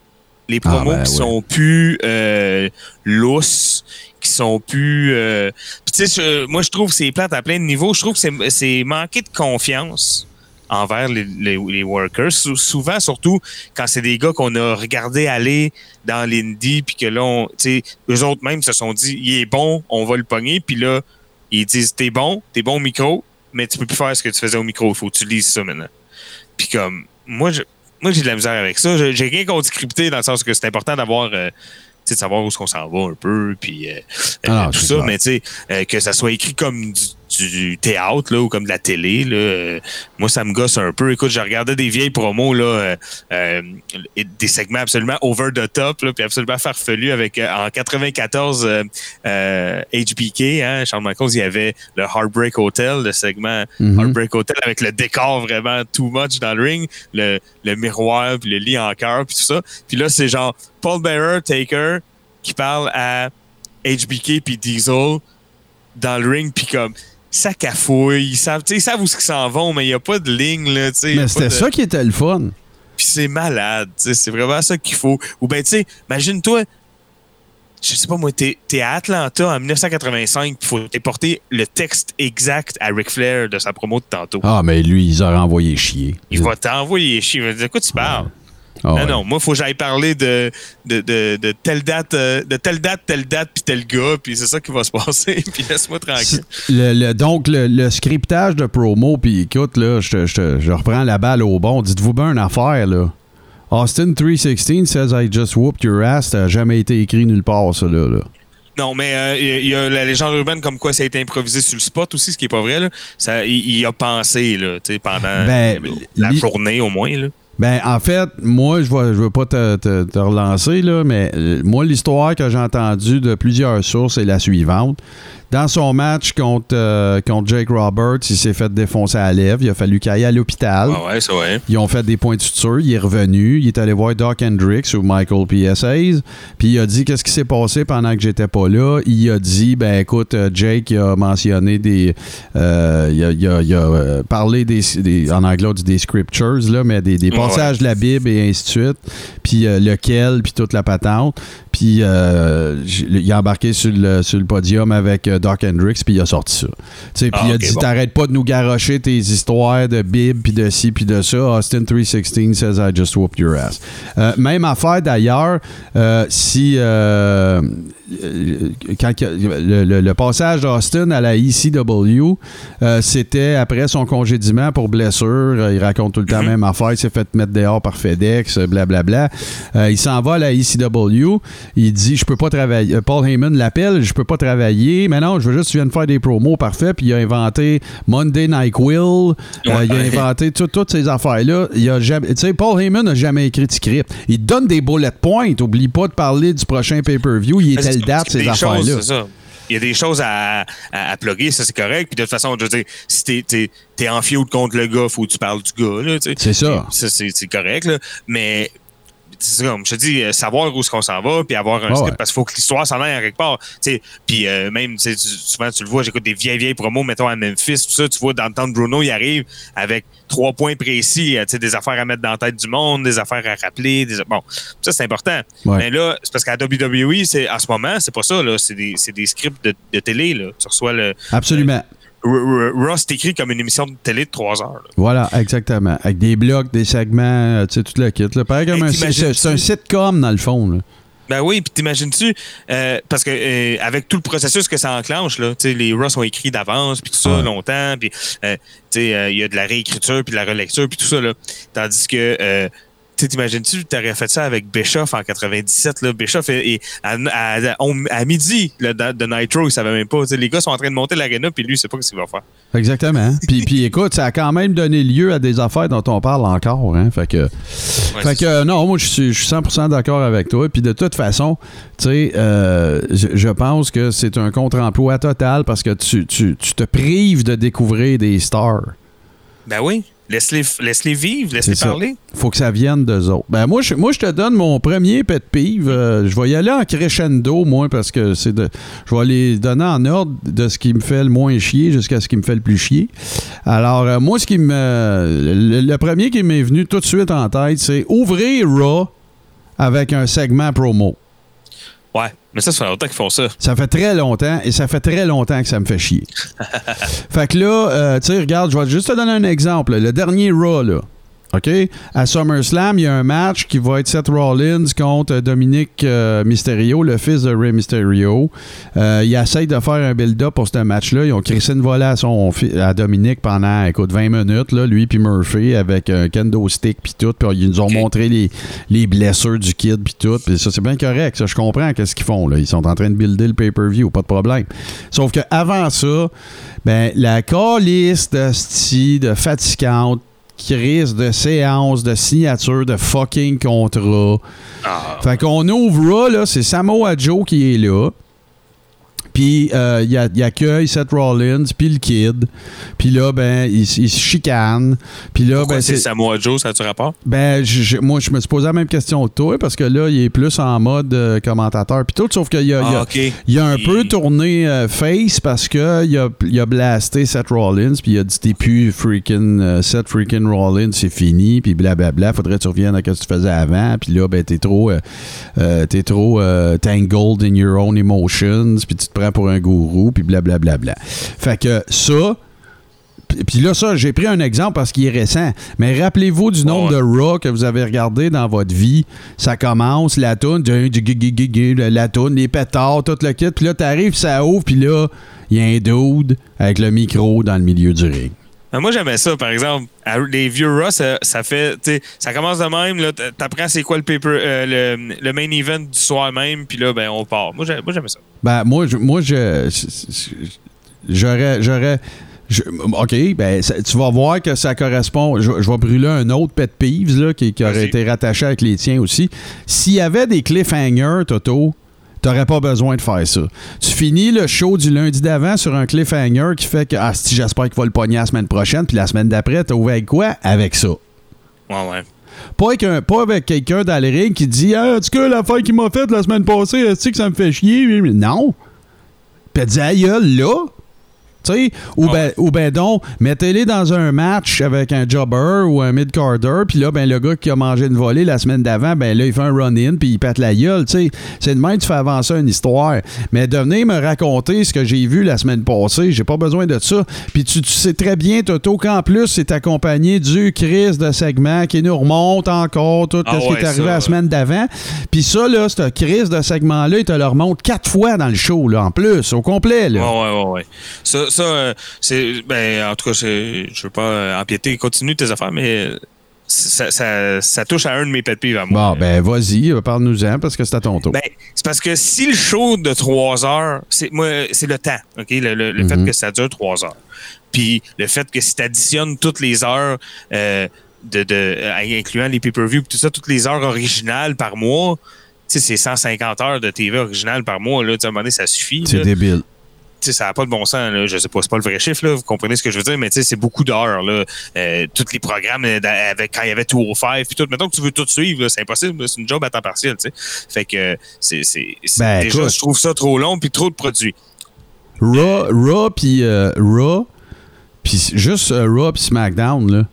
Les Ah, promos ben qui sont plus euh, lousses, qui sont plus... euh, tu sais, moi, je trouve que c'est plate à plein de niveaux. Je trouve que c'est- manquer de confiance envers les, les- les workers. Sou- souvent, surtout, quand c'est des gars qu'on a regardé aller dans l'indie, puis que là, on- eux autres même se sont dit, il est bon, on va le pogner, puis là, ils disent, t'es bon, t'es bon au micro, mais tu peux plus faire ce que tu faisais au micro, il faut que tu lises ça maintenant. Puis comme, moi, je, moi, j'ai de la misère avec ça. J'ai rien contre scripter dans le sens que c'est important d'avoir, euh, tu sais, de savoir où est-ce qu'on s'en va un peu, puis euh, Ah euh, tout ça, clair. mais tu sais, euh, que ça soit écrit comme du, du théâtre, là, ou comme de la télé, là, euh, moi, ça me gosse un peu. Écoute, je regardais des vieilles promos, là, euh, euh, et des segments absolument over the top, là, puis absolument farfelus avec, euh, en 94, euh, euh, HBK, hein, Charles Michaels, il y avait le Heartbreak Hotel, le segment Mhm. Heartbreak Hotel avec le décor vraiment too much dans le ring, le, le miroir, puis le lit en cœur, puis tout ça. Puis là, c'est genre Paul Bearer, Taker, qui parle à HBK puis Diesel dans le ring, puis comme ça cafouille, ils savent, ils savent où ils s'en vont, mais il n'y a pas de ligne, là, a Mais c'était de- ça qui était le fun. puis c'est malade, c'est vraiment ça qu'il faut. Ou ben tu sais, imagine-toi, je sais pas moi, t'es es à Atlanta en 1985, il faut porter le texte exact à Ric Flair de sa promo de tantôt. Ah, mais lui, ils auraient envoyé chier. Il va t'envoyer chier. Il va dire, de quoi tu parles? Ah, non, ouais. non, moi, il faut que j'aille parler de, de, de, de telle date, euh, de telle date, telle date, puis tel gars, puis c'est ça qui va se passer, puis laisse-moi tranquille. Le, le- donc, le, le scriptage de promo, puis écoute, là, je, je je reprends la balle au bon. Dites-vous bien une affaire, là. Austin 316 says I just whooped your ass. Ça n'a jamais été écrit nulle part, ça, là. là. Non, mais euh, il y a- il y, a la légende urbaine comme quoi ça a été improvisé sur le spot aussi, ce qui est pas vrai. Là. Ça, il, il a pensé là, pendant Ben, la journée au moins. Là. Ben, en fait, moi, je ne veux pas te, te- relancer, là, mais euh, moi, l'histoire que j'ai entendue de plusieurs sources est la suivante. Dans son match contre, euh, contre Jake Roberts, il s'est fait défoncer à la lèvre. Il a fallu qu'il aille à l'hôpital. Ah ouais. Ils ont fait des points de suture. Il est revenu. Il est allé voir Doc Hendricks ou Michael PSAs. Puis il a dit qu'est-ce qui s'est passé pendant que j'étais pas là? Il a dit ben écoute, euh, Jake il a mentionné des. euh, il a, il a- il a, euh, parlé des, des- En anglais, on dit des scriptures, là, mais des, des Ouais. passages de la Bible et ainsi de suite. Puis euh, lequel, puis toute la patente. Puis euh, il a embarqué sur le, sur le podium avec euh, Doc Hendricks, puis il a sorti ça. Puis Ah, il a dit bon. t'arrêtes pas de nous garrocher tes histoires de Bible, puis de ci, puis de ça. Austin 316 says I just whooped your ass. Euh, même affaire d'ailleurs, euh, si quand que- le, le- le passage d'Austin à la ECW, euh, c'était après son congédiement pour blessure. Euh, Il raconte tout le temps la même affaire. Il s'est fait mettre dehors par FedEx, euh, blablabla. Euh, il s'en va à la ECW. Il dit Je peux pas travailler. Euh, Paul Heyman l'appelle Je peux pas travailler. Mais non, je veux juste que tu viennes faire des promos. Parfait. Puis il a inventé Monday Night Will. Euh, il a Ouais. inventé tout- toutes ces affaires-là. Il a jamais. Tu sais, Paul Heyman n'a jamais écrit de script. Il donne des bullet points. Oublie pas de parler du prochain pay-per-view. Il est Date, ces affaires-là. c'est ça. Il y a des choses à, à, à plugger, ça c'est correct. Puis de toute façon, je veux dire, si t'es, t'es, t'es en feud contre le gars, faut que tu parles du gars. Là. C'est ça. Ça, c'est, c'est correct. Là. Mais c'est comme je te dis, euh, savoir où est-ce qu'on s'en va, puis avoir un script, ouais. parce qu'il faut que l'histoire s'en aille à quelque part. Puis euh, même, tu souvent tu le vois, j'écoute des vieilles, vieilles promos, mettons à Memphis, tout ça, tu vois, dans le temps de Bruno, il arrive avec trois points précis, euh, des affaires à mettre dans la tête du monde, des affaires à rappeler. Des... Bon, ça c'est important. Ouais. Mais là, c'est parce qu'à WWE, c'est, en ce moment, c'est pas ça, là. C'est des, des scripts de, de télé, là. Tu reçois le. Absolument. Raw, c'est écrit comme une émission de télé de trois heures. là. Voilà, exactement. Avec des blocs, des segments, euh, tu sais, tout le kit. Là. Pareil comme un, c'est, un sitcom, dans le fond. Là. Ben oui, puis t'imagines-tu, euh, parce que euh, avec tout le processus que ça enclenche, là, tu sais, les Raw sont écrits d'avance, puis tout ça, Ouais. longtemps, puis euh, tu sais, euh, il y a de la réécriture, puis de la relecture, puis tout ça, là. Tandis que, tu t'imagines-tu, t'aurais fait ça avec Bischoff en 97, là? Bischoff, à, à- on- à midi, là, de, de Nitro, il savait même pas. Les gars sont en train de monter l'arena, puis lui, il sait pas ce qu'il va faire. Exactement. puis, puis écoute, ça a quand même donné lieu à des affaires dont on parle encore. Hein? Fait que, Ouais, fait que non, moi, je suis, je suis 100% d'accord avec toi. Puis de toute façon, tu sais, euh, je, je pense que c'est un contre-emploi total parce que tu, tu, tu te prives de découvrir des stars. Ben oui, laisse-les laisse-les vivre, laisse-les parler. faut que ça vienne d'eux autres. Ben moi, je, moi, je te donne mon premier pet peeve. Euh, je vais y aller en crescendo, moi, parce que c'est de. Je vais les donner en ordre de ce qui me fait le moins chier jusqu'à ce qui me fait le plus chier. Alors, euh, moi, ce qui me. Le, le premier qui m'est venu tout de suite en tête, c'est ouvrir Raw avec un segment promo. Mais ça, ça fait longtemps qu'ils font ça. Ça fait très longtemps et ça fait très longtemps que ça me fait chier. fait que là, euh, tu sais, regarde, je vais juste te donner un exemple. Le dernier Raw, là. OK? À SummerSlam, il y a un match qui va être Seth Rollins contre Dominic euh, Mysterio, le fils de Rey Mysterio. Euh, il essaye de faire un build-up pour ce match-là. Ils ont crissé une volée à, son, à Dominic pendant, écoute, 20 minutes, là, lui puis Murphy, avec un kendo stick puis tout. Puis ils nous ont montré les, les blessures du kid puis tout. Puis ça, c'est bien correct. Ça, je comprends qu'est-ce qu'ils font. Là. Ils sont en train de builder le pay-per-view, pas de problème. Sauf que avant ça, ben, la calice de de fatigante, crise de séance, de signature, de fucking contrat. Ah, Fait qu'on ouvre là, c'est Samoa Joe qui est là. Puis euh, il, a- il accueille Seth Rollins, puis le kid. Puis là, ben, il, se chicane. Puis là, pourquoi ben, c'est c'est. Samoa Joe, ça a-tu rapport? Ben, je- moi, je me suis posé la même question que toi, parce que là, il est plus en mode euh, commentateur. Puis tout, sauf qu'il y a, il y a- Ah, un Il- peu tourné euh, face parce que il a, il a blasté Seth Rollins, puis il a dit t'es plus freaking euh, Seth freaking Rollins, c'est fini, puis blablabla, faudrait que tu reviennes à ce que tu faisais avant, puis là, ben t'es trop, euh, euh, t'es trop euh, tangled in your own emotions, puis tu te prends pour un gourou, puis blablabla. Fait que ça. Puis- Puis là, ça, j'ai pris un exemple parce qu'il est récent. Mais rappelez-vous du nombre Ouais. de Raw que vous avez regardé dans votre vie. Ça commence, la toune, la toune, les pétards, tout le kit. Puis là, t'arrives, ça ouvre, puis là, il y a un dude avec le micro dans le milieu du ring. Ben, moi, j'aimais ça, par exemple. Les vieux Raw, ça, ça fait. Ça commence de même. là, T'apprends c'est quoi le, paper, euh, le, le main event du soir même, puis là, ben, on part. Moi, j'ai- moi, j'aimais ça. Ben, moi, je, moi je, j'aurais, j'aurais, Je- OK, ben, ça- tu vas voir que ça correspond. Je, je vais brûler un autre pet peeves là, qui, qui aurait été rattaché avec les tiens aussi. S'il y avait des cliffhangers, Toto, t'aurais pas besoin de faire ça. Tu finis le show du lundi d'avant sur un cliffhanger qui fait que, ah, si j'espère qu'il va le pogner la semaine prochaine, puis la semaine d'après, t'as ouvert avec quoi? Avec ça. Ouais, ouais. Pas avec, un- pas avec quelqu'un dans le ring qui dit Ah, tout cas, l'affaire qu'il m'a faite la semaine passée, est-ce que ça me fait chier? Non. Puis elle dit Aïe, là. Ou, Ah ben, ou ben donc, mettez-les dans un match avec un jobber ou un mid-carder, puis là, ben le gars qui a mangé une volée la semaine d'avant, ben là, il fait un run-in, puis il pète la gueule. C'est de même que tu fais avancer une histoire. Mais de venir me raconter ce que j'ai vu la semaine passée, j'ai pas besoin de ça. Puis tu, tu sais très bien, Toto, qu'en plus, c'est accompagné du crise de segment qui nous remonte encore tout Ah ce qui est arrivé ça, la semaine d'avant. Puis ça, là, cette crise de segment-là, il te le remonte quatre fois dans le show, là, en plus, au complet, là. Ouais, ouais, ouais, ouais. Ça, ça euh, c'est. Ben, en tout cas, je veux pas euh, empiéter. Continue tes affaires, mais euh, ça, ça, ça touche à un de mes pet peeves à moi. Bon, ben vas-y, parle-nous-en parce que c'est à ton tour. Ben, c'est parce que si le show de 3 heures, c'est moi, c'est le temps, OK? Le, le- le Mhm. fait que ça dure 3 heures. Puis le fait que si tu additionnes toutes les heures, euh, de, de, incluant les pay-per-view, tout ça, toutes les heures originales par mois, tu sais, c'est 150 heures de TV originale par mois, là, tu sais, à un moment donné, ça suffit. c'est débile. Ça n'a pas de bon sens. Là. Je sais pas, c'est pas le vrai chiffre, là. vous comprenez ce que je veux dire, mais c'est beaucoup d'heures. Là. Euh, tous les programmes euh, avec, quand il y avait 205 puis tout. Mettons que tu veux tout suivre, c'est impossible. C'est une job à temps partiel. Fait que c'est, Ben, déjà, je trouve ça trop long puis trop de produits. Raw, Raw puis euh, Raw, puis juste euh, Raw puis SmackDown, là.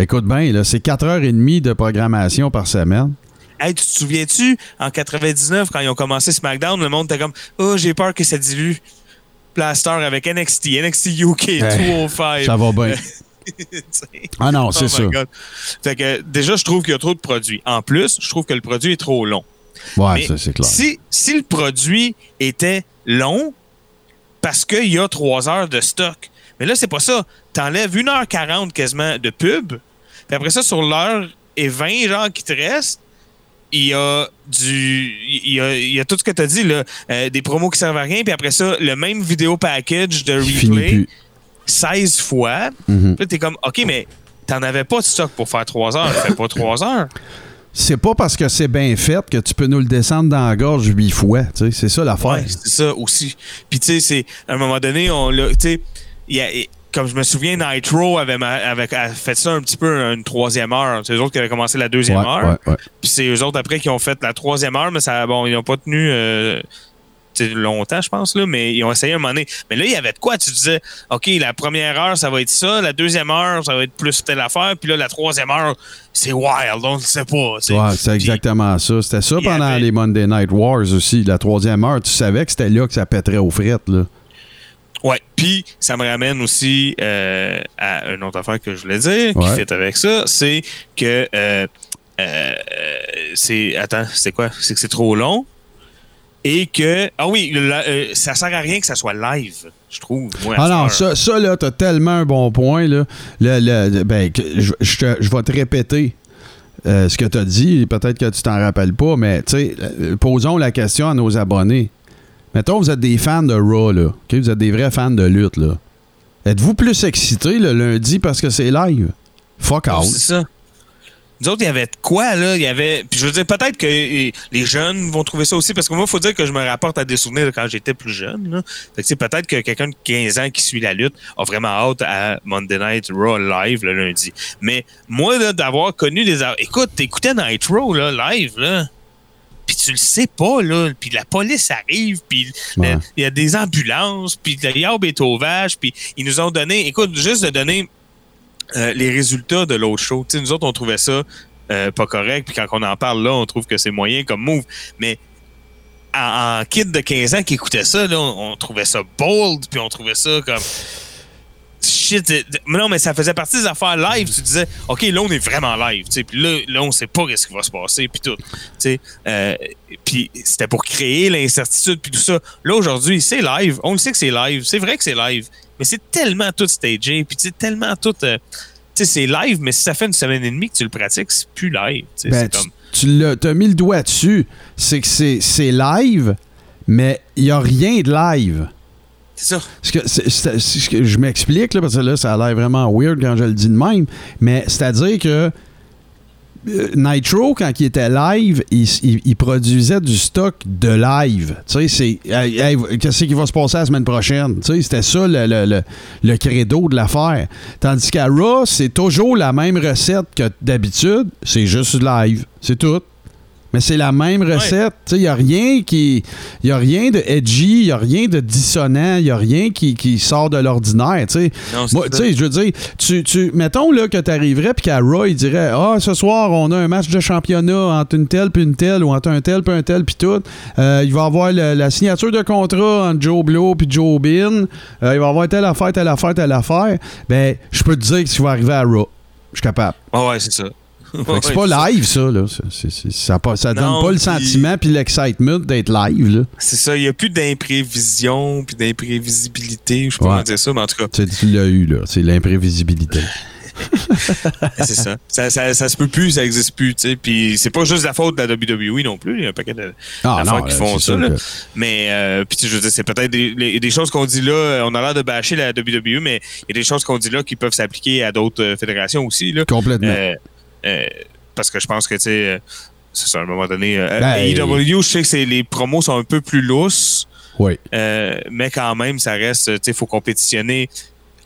Écoute bien, là, c'est 4h30 de programmation par semaine. Hey, tu te souviens-tu, en 99, quand ils ont commencé SmackDown, le monde était comme Oh, j'ai peur que ça dilue. Plaster avec NXT, NXT UK, Hey, 205. Ça va bien. Ah non, c'est Oh ça. Fait que déjà, je trouve qu'il y a trop de produits. En plus, je trouve que le produit est trop long. Ouais, ça, c'est clair. Si, si le produit était long, parce qu'il y a trois heures de stock, mais là, c'est pas ça. T'enlèves 1h40 quasiment de pub, puis après ça, sur l'heure et 20, genre, qui te reste, il y a du. Il y a, il y a tout ce que tu as dit, là. euh, des promos qui servent à rien, puis après ça, le même vidéo package de replay plus. 16 fois. Puis là, t'es comme, OK, mais t'en avais pas de stock pour faire trois heures. Fais pas trois heures. C'est pas parce que c'est bien fait que tu peux nous le descendre dans la gorge huit fois. C'est ça l'affaire. Ouais, c'est ça aussi. Puis tu sais, c'est à un moment donné, on l'a, tu sais, il y a- comme je me souviens, Nitro avait, avait- fait ça un petit peu une troisième heure. C'est eux autres qui avaient commencé la deuxième Ouais, heure. ouais, ouais. Puis c'est eux autres après qui ont fait la troisième heure, mais ça, bon, ils n'ont pas tenu euh, longtemps, je pense, là, mais ils ont essayé un moment donné. Mais là, il y avait de quoi? Tu disais, OK, la première heure, ça va être ça, la deuxième heure, ça va être plus telle affaire, puis là, la troisième heure, c'est wild, on ne sait pas. c'est exactement ça. C'était ça pendant avait- les Monday Night Wars aussi. La troisième heure, tu savais que c'était là que ça pèterait aux frettes. Là. Ouais. Puis ça me ramène aussi euh, à une autre affaire que je voulais dire qui fait avec ça, c'est que euh, euh, c'est attends, c'est quoi? C'est que c'est trop long et que ah oui, la- ça sert à rien que ça soit live, je trouve. Moi, à Ah non, ça, ça là, t'as tellement un bon point. Là. Le, le- ben, je, je te- je vais te répéter ce que tu as dit. Peut-être que tu t'en rappelles pas, mais tu sais, posons la question à nos abonnés. Mettons, vous êtes des fans de Raw, là. Vous êtes des vrais fans de lutte, là. Êtes-vous plus excités le lundi parce que c'est live? Fuck out. C'est ça. Nous autres, il y avait de quoi, là? Il y avait. Puis je veux dire, peut-être que euh, les jeunes vont trouver ça aussi, parce que moi, il faut dire que je me rapporte à des souvenirs de quand j'étais plus jeune. Là. Fait que, peut-être que quelqu'un de 15 ans qui suit la lutte a vraiment hâte à Monday Night Raw live le lundi. Mais moi, là, d'avoir connu des. Écoute, t'écoutais Nitro, là, live, là. Tu le sais pas, là. Puis la police arrive, puis Ouais. il y a des ambulances, puis le Yarb est au vache, puis ils nous ont donné. Écoute, juste de donner euh, les résultats de l'autre show. Tu sais, nous autres, on trouvait ça euh, pas correct. Puis quand on en parle là, on trouve que c'est moyen comme move. Mais en, en kid de 15 ans qui écoutait ça, là, on, on trouvait ça bold. Puis on trouvait ça comme. Shit. non, mais ça faisait partie des affaires live. Tu disais, OK, là, on est vraiment live. tu Puis là, là, on sait pas ce qui va se passer. Puis tout. Tu euh, puis c'était pour créer l'incertitude. Puis tout ça. Là, aujourd'hui, c'est live. On le sait que c'est live. C'est vrai que c'est live. Mais c'est tellement tout stagé. Puis c'est tellement tout. euh, tu sais, c'est live, mais si ça fait une semaine et demie que tu le pratiques, c'est plus live. tu Ben, c'est tu, comme... tu l'as- t'as mis le doigt dessus. C'est que c'est live, mais il n'y a rien de live. C'est ça. Ce que, je m'explique, là, parce que là, ça a l'air vraiment weird quand je le dis de même, mais c'est-à-dire que euh, Nitro, quand il était live, il, il- produisait du stock de live. Tu sais, c'est. Qu'est-ce qui va se passer la semaine prochaine? Tu sais, c'était ça le, le- le- le credo de l'affaire. Tandis qu'à Raw, c'est toujours la même recette que d'habitude, c'est juste live. C'est tout. Mais c'est la même recette. Il n'y a rien qui. Il a rien de edgy, il n'y a rien de dissonant, il n'y a rien qui, qui sort de l'ordinaire. Moi, je veux dire, tu, tu, mettons là, que tu arriverais puis qu'à Raw, il dirait Ah, ce soir, on a un match de championnat entre une telle puis une telle, ou entre un tel puis un tel puis tout. Euh, il va y avoir le- la signature de contrat entre Joe Blow puis Joe Bin. Euh, il va y avoir telle affaire, telle affaire, telle affaire. Ben, je peux te dire que ce qui va arriver à Raw. Je suis capable. Ouais, ouais, c'est ça. C'est pas live, ça. Là. Ça ça donne Non, pas le sentiment puis l'excitement d'être live. C'est ça, il n'y a plus d'imprévision, puis d'imprévisibilité, je sais pas Ouais. comment dire ça, mais en tout cas, Tu, l'as eu, là. C'est l'imprévisibilité. c'est ça. Ça, ça. ça se peut plus, ça existe plus, tu sais. Puis c'est pas juste la faute de la WWE non plus, il y a un paquet de Ah, non, qui font ça, sûr là. que- Mais, euh, puis je veux dire, c'est peut-être des, les- des choses qu'on dit là, on a l'air de bâcher la WWE, mais il y a des choses qu'on dit là qui peuvent s'appliquer à d'autres euh, fédérations aussi, là. Complètement. Euh, parce que je pense que, tu sais, euh, c'est ça, à un moment donné, euh, Ben, AEW, je sais que les promos sont un peu plus lousses, oui. euh, mais quand même, ça reste, tu sais, il faut compétitionner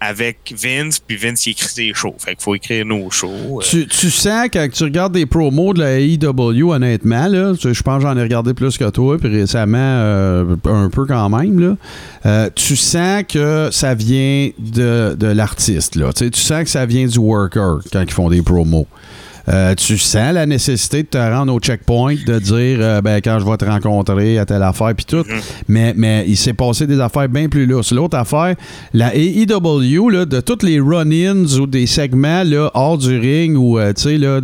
avec Vince, puis Vince, il écrit des shows. Fait qu'il faut écrire nos shows. euh. Tu, tu sens quand tu regardes des promos de la AEW, honnêtement, là, je pense que j'en ai regardé plus que toi, puis récemment, euh, un peu quand même, là, euh, tu sens que ça vient de, de l'artiste. là. Tu sais, tu sens que ça vient du worker quand ils font des promos. Euh, tu sens la nécessité de te rendre au checkpoint, de dire euh, ben, quand je vais te rencontrer à telle affaire, puis tout. mais, mais il s'est passé des affaires bien plus lourdes. L'autre affaire, la AEW, là, de tous les run-ins ou des segments là, hors du ring, ou euh, tu sais, là,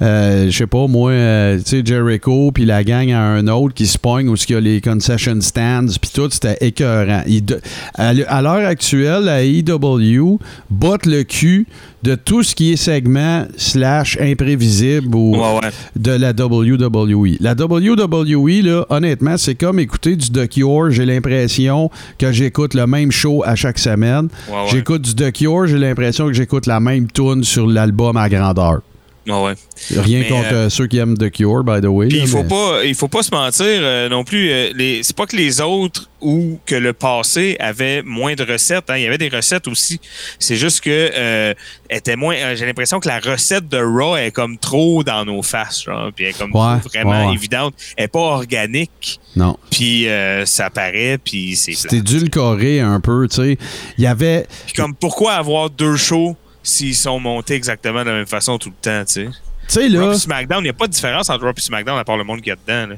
je sais pas, moi, tu sais, Jericho, puis la gang à un autre qui se pogne, où il y a les concession stands, puis tout, c'était écœurant. Il de- à l'heure actuelle, la AEW botte le cul de tout ce qui est segment slash imprévisible ou Ouais, ouais. de la WWE. La WWE, là, honnêtement, c'est comme écouter du The Cure. J'ai l'impression que j'écoute le même show à chaque semaine. Ouais. J'écoute du The Cure, j'ai l'impression que j'écoute la même tune sur l'album à grandeur. Ouais. Rien Mais, contre euh, euh, ceux qui aiment The Cure, by the way. Puis il faut mais- pas, il faut pas se mentir euh, non plus. euh, c'est pas que les autres ou que le passé avait moins de recettes. hein, il y avait des recettes aussi. C'est juste que était moins. j'ai l'impression que la recette de Raw est comme trop dans nos faces, genre, puis elle est comme Ouais, vraiment ouais, évidente. Elle est pas organique. Non. Puis euh, ça paraît. Puis c'est. C'était édulcoré un peu, tu sais. Il y avait. Puis comme pourquoi avoir deux shows s'ils sont montés exactement de la même façon tout le temps, tu sais. Tu sais, Raw là. et SmackDown, il n'y a pas de différence entre Raw et SmackDown à part le monde qu'il y a dedans. Là.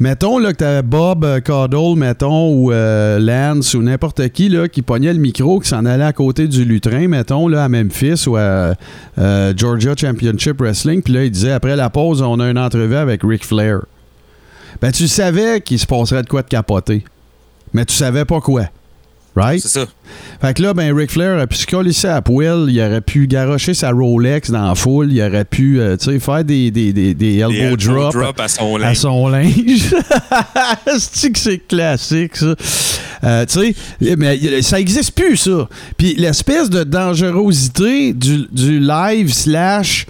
Mettons là, que t'avais Bob euh, Caudle, mettons, ou euh, Lance, ou n'importe qui là, qui pognait le micro, qui s'en allait à côté du lutrin, mettons, là, à Memphis ou à euh, Georgia Championship Wrestling. Puis là, il disait après la pause, on a une entrevue avec Ric Flair. Ben, tu savais qu'il se passerait de quoi de capoter. Mais tu savais pas quoi. Right? C'est ça. Fait que là, ben, Ric Flair aurait pu se coller ça à poêle, il aurait pu garocher sa Rolex dans la foule, il aurait pu, euh, tu sais, faire des, des, des, des elbow, drops drop à son à linge. son linge. cest que c'est classique, ça? Euh, tu sais, mais ça existe plus, ça. Puis l'espèce de dangerosité du, du live slash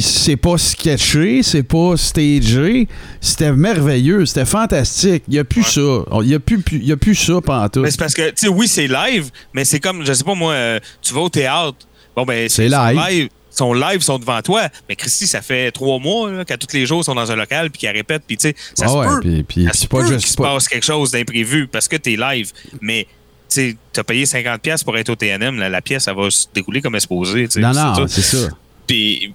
c'est pas sketché, c'est pas stagé, c'était merveilleux, c'était fantastique. Il y a plus ça. Il y a plus, y a plus ça pantoute. Mais c'est parce que, tu sais, oui, c'est live, mais c'est comme, je sais pas moi, euh, tu vas au théâtre, bon, ben, C'est son live. Son live sont devant toi, mais Christy, ça fait trois mois là, qu'à tous les jours, ils sont dans un local, puis qu'ils répètent, puis tu sais, ça Ah se ouais, peut. puis- puis ça c'est se pas peut juste qu'il se pas- passe quelque chose d'imprévu parce que t'es live, mais tu sais, t'as payé 50$ pièces pour être au TNM, la, la pièce, elle va se dérouler comme sais, Non, non, c'est ça. Puis,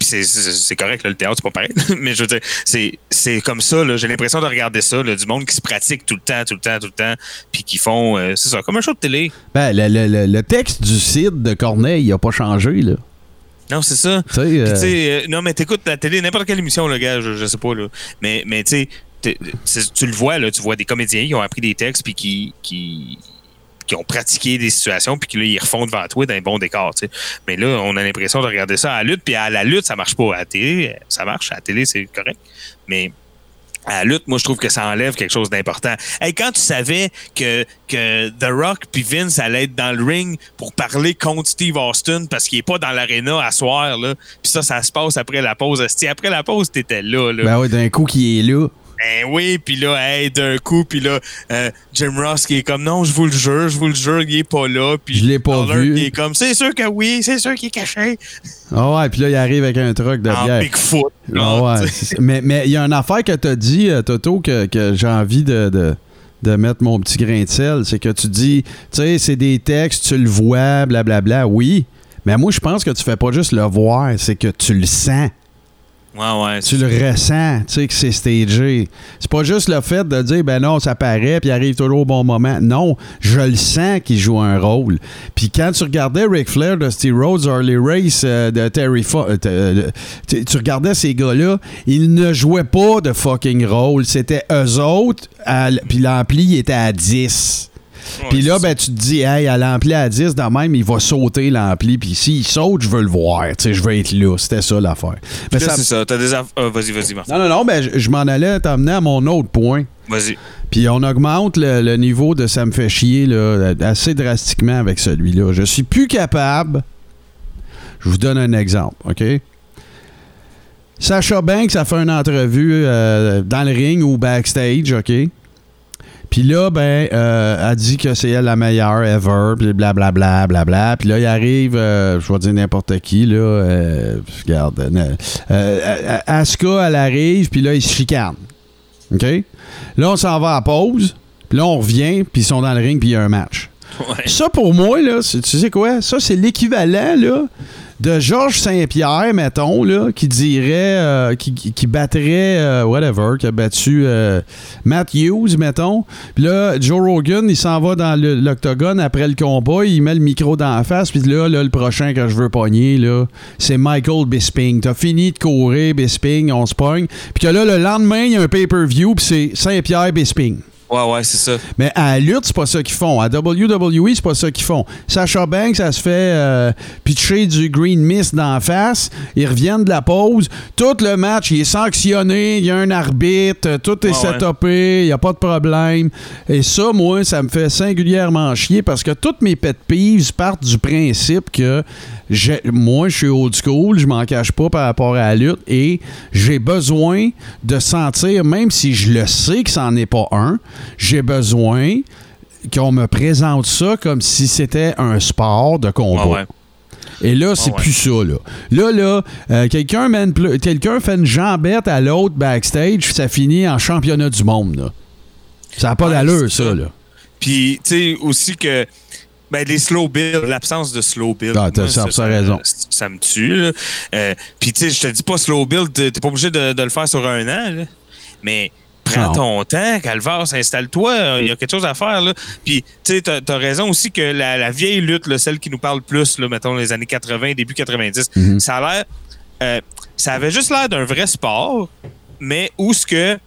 c'est, correct, là, le théâtre, c'est pas pareil. Mais je veux dire, c'est, comme ça, j'ai l'impression de regarder ça, là, du monde qui se pratique tout le temps, tout le temps, tout le temps, puis qui font, euh, c'est ça, comme un show de télé. Ben, le, le- le- le texte du Cid de Corneille, il a pas changé, là. Non, c'est ça. Tu sais, Puis, euh, euh, non, mais t'écoutes la télé, n'importe quelle émission, le gars, je, je sais pas, là. Mais, mais tu sais, tu le vois, là, tu vois des comédiens qui ont appris des textes, puis qui, qui, qui ont pratiqué des situations, puis qui, là, ils refont devant toi d'un bon décor. Mais là, on a l'impression de regarder ça à la lutte, puis à la lutte, ça marche pas. À la télé, ça marche. À la télé, c'est correct. Mais à la lutte, moi, je trouve que ça enlève quelque chose d'important. Hey, quand tu savais que, que The Rock puis Vince allaient être dans le ring pour parler contre Steve Austin parce qu'il est pas dans l'aréna à soir, là, puis ça, ça se passe après la pause. Esti, après la pause, t'étais là, là. Ben oui, d'un coup qui est là. Ben oui, puis là, hey, d'un coup, puis là, euh, Jim Ross qui est comme, non, je vous le jure, je vous le jure, il est pas là. Puis Je l'ai pas vu. qui est comme, c'est sûr que oui, c'est sûr qu'il est caché. Ah ouais, puis là, il arrive avec un truc de bière. Bigfoot. Ah ouais, mais mais il y a une affaire que tu as dit, euh, Toto, que, que j'ai envie de, de, de mettre mon petit grain de sel. C'est que tu dis, tu sais, c'est des textes, tu le vois, blablabla. Oui, mais moi, je pense que tu fais pas juste le voir, c'est que tu le sens. Ouais, ouais. Tu le ressens, tu sais, que c'est stagé. C'est pas juste le fait de dire, ben non, ça paraît, puis arrive toujours au bon moment. Non, je le sens qu'il joue un rôle. Puis quand tu regardais Ric Flair, Dusty Rhodes, Harley Race, euh, de Terry Fo- euh, euh, tu regardais ces gars-là, ils ne jouaient pas de fucking rôle. C'était eux autres, puis l'ampli était à 10. Puis là, ben, tu te dis, hey, à l'ampli à 10, dans même, il va sauter l'ampli. Puis s'il saute, je veux le voir. Tu sais, je veux être là. C'était ça l'affaire. Ça- c'est ça. T'as des aff- ah, vas-y, vas-y, Martin. non, non, non, ben, je, m'en allais t'emmener à mon autre point. Vas-y. Puis on augmente le, le niveau de ça me fait chier là, assez drastiquement avec celui-là. Je suis plus capable. Je vous donne un exemple, OK? Sacha Banks a fait une entrevue euh, dans le ring ou backstage, OK? Puis là, ben, euh, elle dit que c'est elle la meilleure ever, puis blablabla, blablabla. Puis là, il arrive, euh, je vais dire n'importe qui, là, euh, regarde, euh, euh, Asuka, elle arrive, puis là, il se chicane. OK? Là, on s'en va à pause, puis là, on revient, puis ils sont dans le ring, puis il y a un match. Ouais. Ça, pour moi, là, tu sais quoi? Ça, c'est l'équivalent, là, de Georges Saint-Pierre, mettons, là, qui dirait, euh, qui, qui- battrait, euh, whatever, qui a battu euh, Matt Hughes, mettons. Puis là, Joe Rogan, il s'en va dans l'octogone après le combat, il met le micro dans la face, puis là, là, le prochain que je veux pogner, là, c'est Michael Bisping. T'as fini de courir, Bisping, on se pogne. Puis que là, le lendemain, il y a un pay-per-view, puis c'est Saint-Pierre Bisping. Ouais, ouais, c'est ça. Mais à la lutte, c'est pas ça qu'ils font. À WWE, c'est pas ça qu'ils font. Sacha Banks, ça se fait euh, pitcher du green mist d'en face. Ils reviennent de la pause. Tout le match, il est sanctionné. Il y a un arbitre. Tout est ouais. setupé. Il n'y a pas de problème. Et ça, moi, ça me fait singulièrement chier parce que toutes mes pet peeves partent du principe que moi, je suis old school. Je m'en cache pas par rapport à la lutte. Et j'ai besoin de sentir, même si je le sais que c'en est pas un, j'ai besoin qu'on me présente ça comme si c'était un sport de combat. Ouais. Et là, c'est Ah ouais. plus ça, là. Là, là, euh, quelqu'un mène pl- quelqu'un fait une jambette à l'autre backstage, ça finit en championnat du monde, là. Ça n'a pas Ouais, d'allure, ça, ça. là. Puis, tu sais, aussi que. Ben, les slow builds, l'absence de slow build. Ah, t'as moi, 100% raison. Ça, ça me tue. Euh, Puis, tu sais, je te dis pas slow build, t'es pas obligé de, de le faire sur un an, là. Mais prends Non. ton temps, Calvaire, installe-toi, il y a quelque chose à faire, là. Puis, tu sais, t'as as raison aussi que la, la vieille lutte, là, celle qui nous parle plus, là, mettons, les années 80, début 90, Mhm. ça a l'air. euh, ça avait juste l'air d'un vrai sport, mais où ce que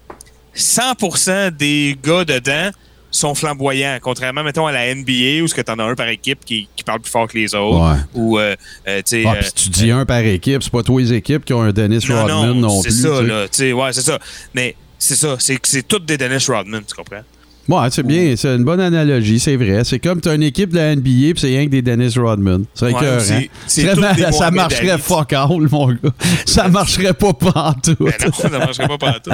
100% des gars dedans sont flamboyants, contrairement, mettons, à la NBA, où ce que t'en as un par équipe qui, qui parle plus fort que les autres, Ouais. ou, euh, euh. Ah, euh, puis tu dis un par équipe, c'est pas tous les équipes qui ont un Dennis non, Rodman non, non, c'est plus. ça, là, ouais, c'est ça. Mais c'est ça, c'est c'est toutes des Dennis Rodman, tu comprends? Ouais, c'est bien, c'est une bonne analogie, c'est vrai. C'est comme t'as une équipe de la NBA puis c'est rien que des Dennis Rodman. C'est Ouais, des ça marcherait fuck all, mon gars. Ça marcherait pas partout. Ben non, ça marcherait pas partout.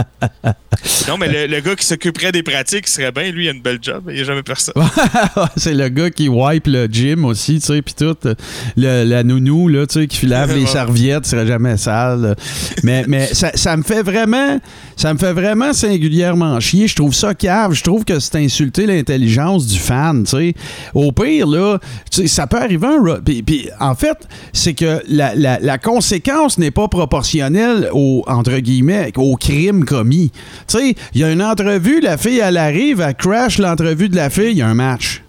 non, mais le, le gars qui s'occuperait des pratiques, serait bien, lui, il a une belle job, il n'y a jamais personne. c'est le gars qui wipe le gym aussi, tu sais, puis tout. Le, la nounou, là, tu sais, qui lave les serviettes, serait jamais sale. Mais, mais ça, ça me fait vraiment, ça me fait vraiment singulièrement chier. Je trouve ça cave. Je trouve que c'est insulter l'intelligence du fan, tu sais. Au pire, là, ça peut arriver un... en fait, c'est que la, conséquence n'est pas proportionnelle au, entre guillemets, au crime commis. Tu il y a une entrevue, la fille, elle arrive, elle crash l'entrevue de la fille, il y a un match.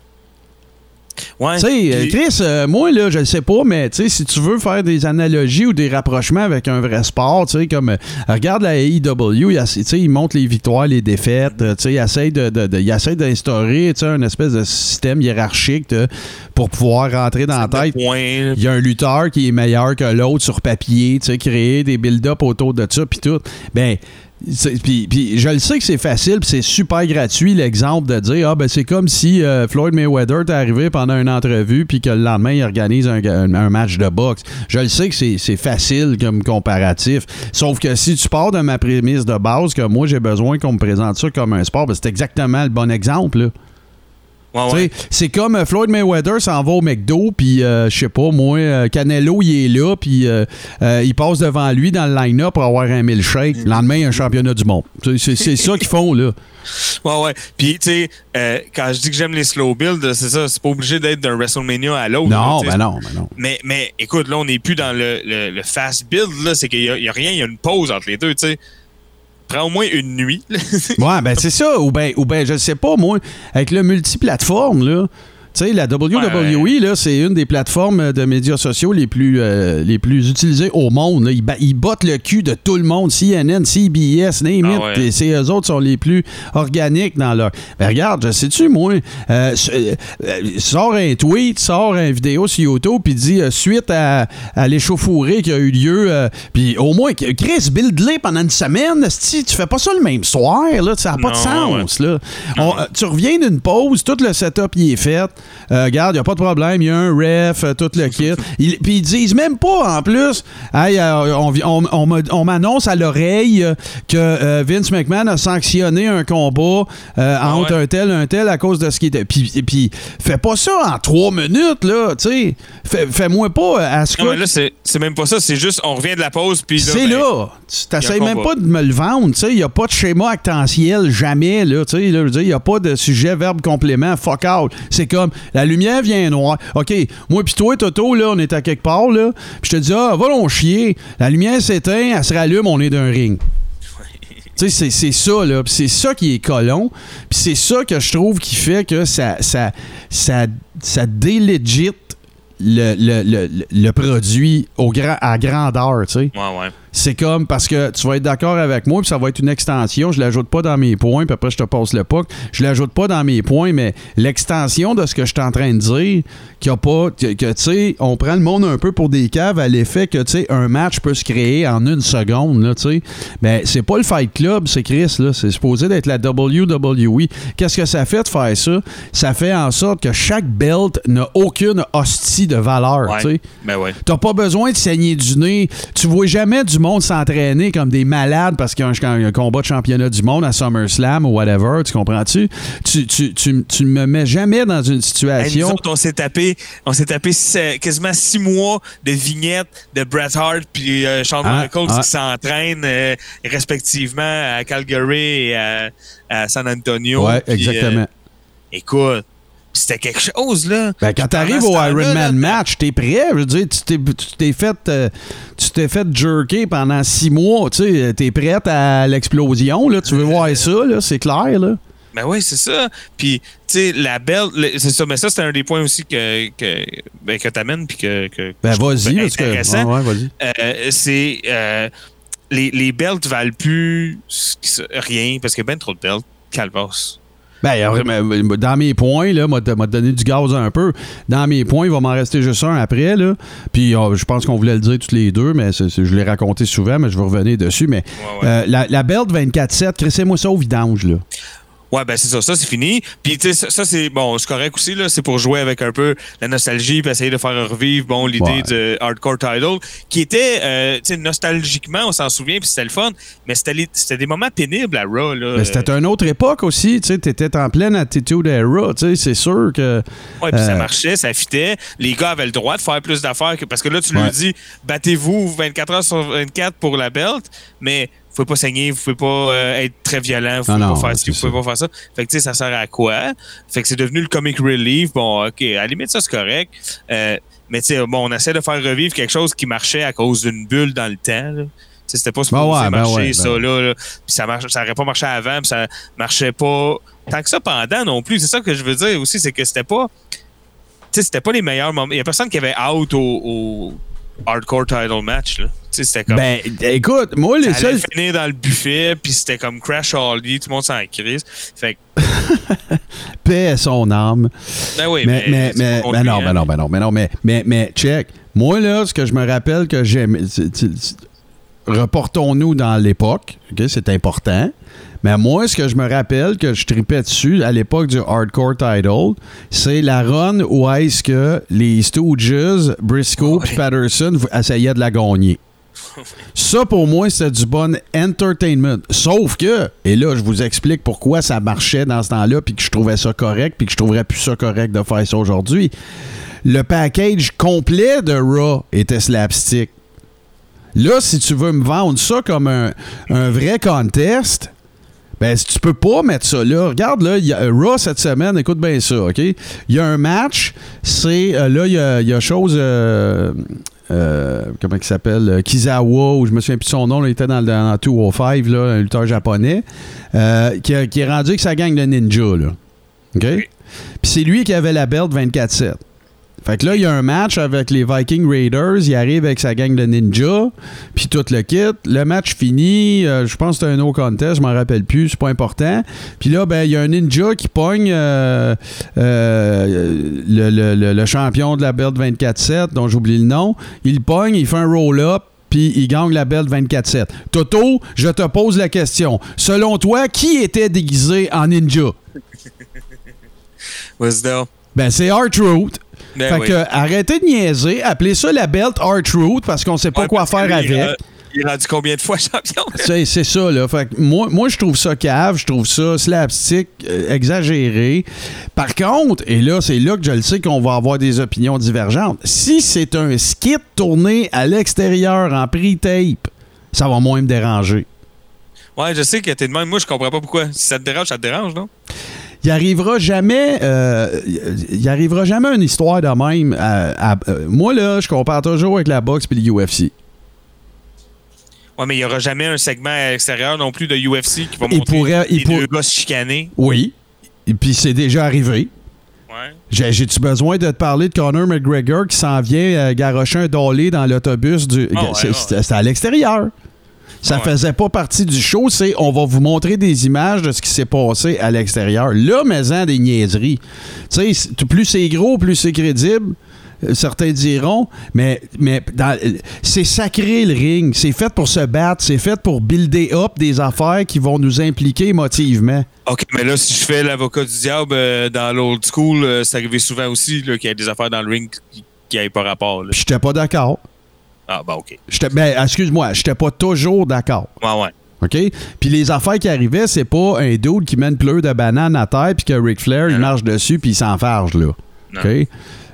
Ouais. Tu sais, Chris, euh, moi, là, je le sais pas, mais tu sais, si tu veux faire des analogies ou des rapprochements avec un vrai sport, tu sais, comme, euh, regarde la AEW, il, y a- tu sais, il montre les victoires, les défaites, euh, tu sais, il essaie de, de- de- il essaie d'instaurer, tu sais, un espèce de système hiérarchique de- pour pouvoir rentrer dans la tête. Il y a un lutteur qui est meilleur que l'autre sur papier, tu sais, créer des build-up autour de ça, puis tout. Ben, Puis, je le sais que c'est facile, c'est super gratuit l'exemple de dire ah ben c'est comme si euh, Floyd Mayweather est arrivé pendant une entrevue puis que le lendemain il organise un, match de boxe. Je le sais que c'est facile comme comparatif. Sauf que si tu pars de ma prémisse de base que moi j'ai besoin qu'on me présente ça comme un sport, ben, c'est exactement le bon exemple. Ouais, ouais. C'est comme euh, Floyd Mayweather s'en va au McDo, puis euh, je sais pas, moi, euh, Canelo, il est là, puis euh, euh, il passe devant lui dans le line-up pour avoir un milkshake. Le lendemain, il y a un championnat du monde. C'est ça qu'ils font, là. Ouais, ouais. Puis, tu sais, quand je dis que j'aime les slow builds, c'est ça, c'est pas obligé d'être d'un WrestleMania à l'autre. Non, là, ben non, ben non. Mais, mais écoute, là, on n'est plus dans le, le, le fast build, là. C'est qu'il y, y a rien, il y a une pause entre les deux, tu sais. Prends au moins une nuit. Ouais, ben c'est ça. Ou ben, ou ben, je sais pas, moi, avec le multiplateforme, là. Tu sais, la WWE, là, c'est une des plateformes de médias sociaux les plus, euh, les plus utilisées au monde. là. Ils, ils bottent le cul de tout le monde. CNN, CBS, name Ah it. ouais. C'est eux autres sont les plus organiques dans leur. Ben regarde, je sais-tu, moi, euh, euh, sors un tweet, sors une vidéo sur YouTube, puis dis euh, suite à, à l'échauffourée qui a eu lieu, euh, puis au moins, Chris, build-les pendant une semaine, si tu fais pas ça le même soir, là, ça n'a pas de sens, là. On- euh, tu reviens d'une pause, tout le setup il est fait. Euh, regarde, il n'y a pas de problème, il y a un ref, euh, tout le kit. Il- Puis ils disent même pas, en plus, Hey, euh, on, on- on me- on m'annonce à l'oreille que Vince McMahon a sanctionné un combat euh, Ah entre ouais. un tel un tel à cause de ce qui était. Puis, fais pas ça en trois minutes, là, tu sais. Fais- Fais-moi pas à ce que. là, c'est même pas ça. C'est juste, on revient de la pause, puis C'est ben, là. Tu t'essayes même combat. pas de me le vendre. Il n'y a pas de schéma actentiel, jamais. Là, tu sais, il n'y a pas de sujet, verbe, complément, fuck out. C'est comme la lumière vient noire. OK, moi puis toi, Toto, là, on est à quelque part, là. Puis je te dis, ah, va l'on chier. La lumière s'éteint, elle se rallume, on est d'un ring. Tu sais, c'est- ça, là. C'est ça qui est colon. Puis c'est ça que je trouve qui fait que ça, ça, ça, ça délégite le, le, le, le produit au grand, à grandeur, tu sais. Ouais, ouais. C'est comme parce que tu vas être d'accord avec moi, puis ça va être une extension. Je l'ajoute pas dans mes points, puis après je te passe le puck. Je l'ajoute pas dans mes points, mais l'extension de ce que je suis en train de dire, qu'il a pas, que, que, tu sais, on prend le monde un peu pour des caves à l'effet que tu sais, un match peut se créer en une seconde, là, tu sais. Mais c'est pas le Fight Club, c'est Chris, là. C'est supposé d'être la WWE. Qu'est-ce que ça fait de faire ça? Ça fait en sorte que chaque belt n'a aucune hostie de valeur, Ouais. tu sais. Ben ouais. T'as pas besoin de saigner du nez. Tu vois jamais du monde s'entraîner comme des malades parce qu'il y a un, un combat de championnat du monde à SummerSlam ou whatever. Tu comprends-tu? Tu, tu, tu, tu me mets jamais dans une Hey, situation. autres, on s'est tapé, on s'est tapé quasiment six mois de vignettes de Bret Hart puis euh, Shawn Ah, Michaels ah. qui s'entraînent euh, respectivement à Calgary et à, à San Antonio. ouais, exactement. euh, écoute, c'était quelque chose là. Ben, quand t'arrives au Ironman là, match, t'es prêt. Je veux dire, tu t'es, fait, euh, tu t'es fait jerker pendant six mois. Tu sais, t'es prête à l'explosion. Là. Tu veux voir ça, là, c'est clair. Là. Ben oui, c'est ça. Puis, tu sais, la belle, le- c'est ça. Mais ça, c'est un des points aussi que, que, ben, que t'amènes puis que, que Ben, vas-y. Parce que, intéressant. ouais, ouais, vas-y. Euh, c'est euh, les, les belts valent plus rien parce qu'il y a bien trop de belts. Calvas. Ben, dans mes points, là, m'a m'a donné du gaz un peu. Dans mes points, il va m'en rester juste un après, là. Puis euh, je pense qu'on voulait le dire tous les deux, mais je l'ai raconté souvent, mais je vais revenir dessus. Mais Ouais, ouais. euh, la, la belt 24-7, crissez-moi ça au vidange, là. Ouais, ben c'est ça, ça c'est fini. Puis tu sais, ça, ça, c'est bon, c'est correct aussi là, c'est pour jouer avec un peu la nostalgie, puis essayer de faire revivre bon l'idée Ouais. de hardcore title, qui était, euh, tu sais, nostalgiquement, on s'en souvient, puis c'était le fun, mais c'était des moments pénibles à Raw là. Mais c'était une autre époque aussi, tu sais, t'étais en pleine attitude era, tu sais, c'est sûr que... Ouais, puis ça Euh, marchait, ça fitait. Les gars avaient le droit de faire plus d'affaires que parce que là tu Ouais. leur dis battez-vous 24 heures sur 24 pour la belt, mais pouvez pas saigner, vous pouvez pas euh, être très violent, vous Non, pouvez non, pas faire ci, vous pouvez pas faire ça. Fait que tu sais ça sert à quoi? Fait que c'est devenu le comic relief. Bon, OK, à la limite ça c'est correct. Euh, mais tu sais bon, on essaie de faire revivre quelque chose qui marchait à cause d'une bulle dans le temps. là. C'était pas supposé Ben ouais, ben marcher, ouais, ben ça, ouais. là, là. Puis ça marche, ça aurait pas marché avant, puis ça marchait pas tant que ça pendant non plus. C'est ça que je veux dire aussi, c'est que c'était pas tu sais, c'était pas les meilleurs moments. Il y a personne qui avait out au, au hardcore title match, là. C'était comme. Ben, écoute, moi, les seuls... finir dans le buffet, puis c'était comme Crash Holly, tout le monde s'en crise. Fait que, paix à son âme. ben oui, mais, mais, c'est mais, mais non, contre lui, mais hein. non, mais non, mais non, mais, mais, mais check. Moi, là, ce que je me rappelle que j'aime. reportons-nous dans l'époque. OK, c'est important. Mais moi, ce que je me rappelle que je tripais dessus à l'époque du Hardcore Title, c'est la run où est-ce que les Stooges, Briscoe et Patterson v- essayaient de la gagner. Ça, pour moi, c'était du bon entertainment. Sauf que, et là, je vous explique pourquoi ça marchait dans ce temps-là, puis que je trouvais ça correct, puis que je trouverais plus ça correct de faire ça aujourd'hui. Le package complet de Raw était slapstick. Là, si tu veux me vendre ça comme un, vrai contest, ben, si tu peux pas mettre ça là, regarde là, y a Raw cette semaine, écoute bien ça, OK? Il y a un match, c'est euh, là, il y a, y chose. euh, euh, comment il s'appelle? euh, Kizawa, ou je me souviens plus de son nom, là, il était dans, dans 205, là, un lutteur japonais, euh, qui, a- qui est rendu avec sa gang de ninja, là. OK? Puis c'est lui qui avait la belt 24-7. Fait que là, il y a un match avec les Viking Raiders. Il arrive avec sa gang de ninja, puis tout le kit. Le match fini. euh, je pense que c'était un no contest, je m'en rappelle plus, c'est pas important. Puis là, ben, il y a un ninja qui pogne euh, euh, le, le- le- le champion de la belt 24-7, dont j'oublie le nom. Il pogne, il fait un roll-up. Puis il gagne la belt 24-7. Toto, je te pose la question. Selon toi, qui était déguisé en ninja? Donc. Ben, c'est R-Truth. Ben fait oui. que arrêtez de niaiser, appelez ça la belt R-Truth parce qu'on sait pas Ouais, quoi faire lui, avec. Il est rendu combien de fois champion? C'est c'est ça, là. Fait que moi, moi, je trouve ça cave, je trouve ça slapstick, euh, exagéré. Par contre, et là, c'est là que je le sais qu'on va avoir des opinions divergentes. Si c'est un skit tourné à l'extérieur en pre-tape, ça va moins me déranger. Ouais, je sais que t'es de même. Moi, je comprends pas pourquoi. Si ça te dérange, ça te dérange, non? Il arrivera jamais, euh, il arrivera jamais une histoire de même. à- à- euh, moi, là, je compare toujours avec la boxe et le UFC. Ouais, mais il y aura jamais un segment à l'extérieur non plus de UFC qui va Il montrer pourrait- il pour- deux gars se chicaner. Oui. Et puis c'est déjà arrivé. Ouais. J'ai-tu besoin de te parler de Conor McGregor qui s'en vient euh, garrocher un dolé dans l'autobus du. Ah ouais, C'est- ouais. À l'extérieur. Ça ouais. faisait pas partie du show, c'est on va vous montrer des images de ce qui s'est passé à l'extérieur. Là, mais en des niaiseries. Tu sais, plus c'est gros, plus c'est crédible. Euh, Certains diront, mais, mais euh, c'est sacré le ring. C'est fait pour se battre. C'est fait pour builder up des affaires qui vont nous impliquer émotivement. OK, mais là, si je fais l'avocat du diable euh, dans l'old school, euh, c'est arrivé souvent aussi qu'il y a des affaires dans le ring qui n'avaient pas rapport. Puis j'étais pas d'accord. Ah, bah, OK. Ben, excuse-moi, j'étais pas toujours d'accord. Ouais, ouais. OK? Puis les affaires qui arrivaient, c'est pas un dude qui met une pleure de banane à terre puis que Ric Flair, il marche dessus puis il s'enfarge, là. Non. OK?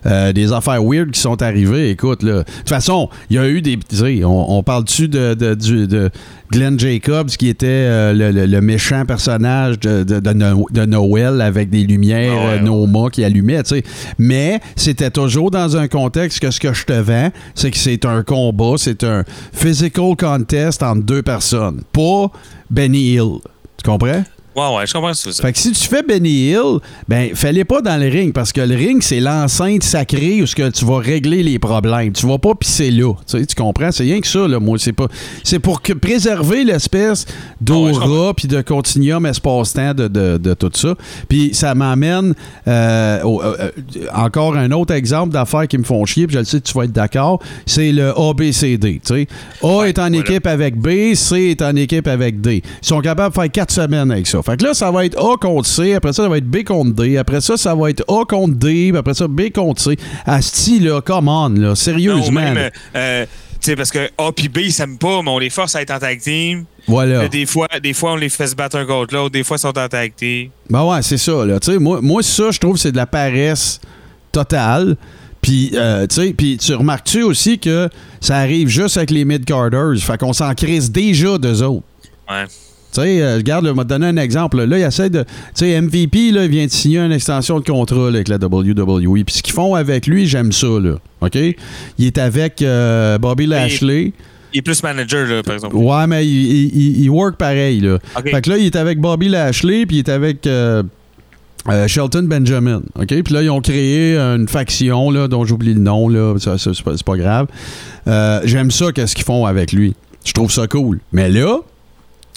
Euh, des affaires weird qui sont arrivées, écoute, là. De toute façon, il y a eu des. On, on parle-tu de, de, du- de Glenn Jacobs, qui était euh, le, le- le méchant personnage de, de, de No- de Noël avec des lumières Ah ouais, euh, Noma qui allumaient, tu sais. Mais c'était toujours dans un contexte que ce que je te vends, c'est que c'est un combat, c'est un physical contest entre deux personnes, pas Benny Hill. Tu comprends? Ouais, ouais, je comprends ce que. Fait que si tu fais Benny Hill, ben, fais-les pas dans le ring parce que le ring, c'est l'enceinte sacrée où que tu vas régler les problèmes. Tu vas pas pisser là. Tu, sais, tu comprends? C'est rien que ça, là, moi. C'est pas. C'est pour que préserver l'espèce d'aura puis de continuum espace-temps de, de- de tout ça. Puis ça m'amène euh, euh, euh, encore un autre exemple d'affaires qui me font chier, puis je le sais que tu vas être d'accord. C'est le ABCD. Tu sais. A est en voilà. équipe avec B, C est en équipe avec D. Ils sont capables de faire quatre semaines avec ça. Fait que là, ça va être A contre C, après ça, ça va être B contre D, après ça, ça va être A contre D, puis après ça, B contre C. Asti, là, come on, là, Non, sérieusement. même, euh, tu sais, parce que A puis B, ils s'aiment pas, mais on les force à être en tag team. Voilà. Des fois, des fois, on les fait se battre un contre l'autre. Des fois, ils sont en tag team. Ben ouais, c'est ça, là. Tu sais, moi, moi, ça, je trouve, c'est de la paresse totale. Puis, euh, tu sais, puis tu remarques-tu aussi que ça arrive juste avec les mid-carders? Fait qu'on s'en crisse déjà d'eux autres. Ouais. Tu sais, euh, regarde, là, je vais te donner un exemple. Là, il essaie de. Tu sais, MVP, là, il vient de signer une extension de contrat là, avec la WWE. Puis ce qu'ils font avec lui, j'aime ça, là. OK? Il est avec euh, Bobby Lashley. Il est plus manager, là, par exemple. Ouais, mais il, il, il- il work pareil, là. Fait que là, il est avec Bobby Lashley, puis il est avec euh, euh, Shelton Benjamin. OK? Puis là, ils ont créé une faction, là, dont j'oublie le nom, là. Ça, ça, c'est pas, c'est pas grave. Euh, J'aime ça, qu'est-ce qu'ils font avec lui. Je trouve ça cool. Mais là,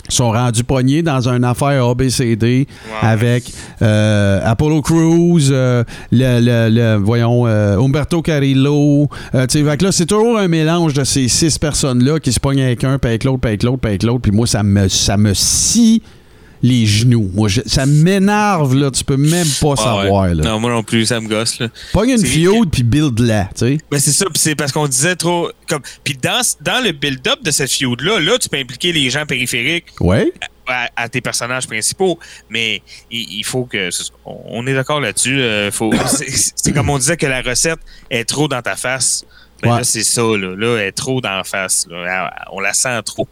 sont rendus pognés dans une affaire ABCD avec euh, Apollo Crews, euh, le, le- le- voyons, euh, Umberto Carrillo. Euh, fait que là, c'est toujours un mélange de ces six personnes-là qui se pognent avec un, puis avec l'autre, puis avec l'autre, puis avec l'autre. Puis moi, ça me, ça me scie les genoux. Moi, je- ça m'énerve, là. Tu peux même pas Ah savoir, ouais. là. Non, moi non plus, ça me gosse. Là. Pogne une fiode, puis build-la, tu sais. Ben c'est ça, puis c'est parce qu'on disait trop. comme Puis dans, dans le build-up de cette feud-là, là, tu peux impliquer les gens périphériques Ouais. à, à tes personnages principaux, mais il, il faut que. On est d'accord là-dessus. euh, c'est comme on disait que la recette est trop dans ta face. Ben Ouais. là, c'est ça, là. Là, elle est trop dans la face. là. On la sent trop.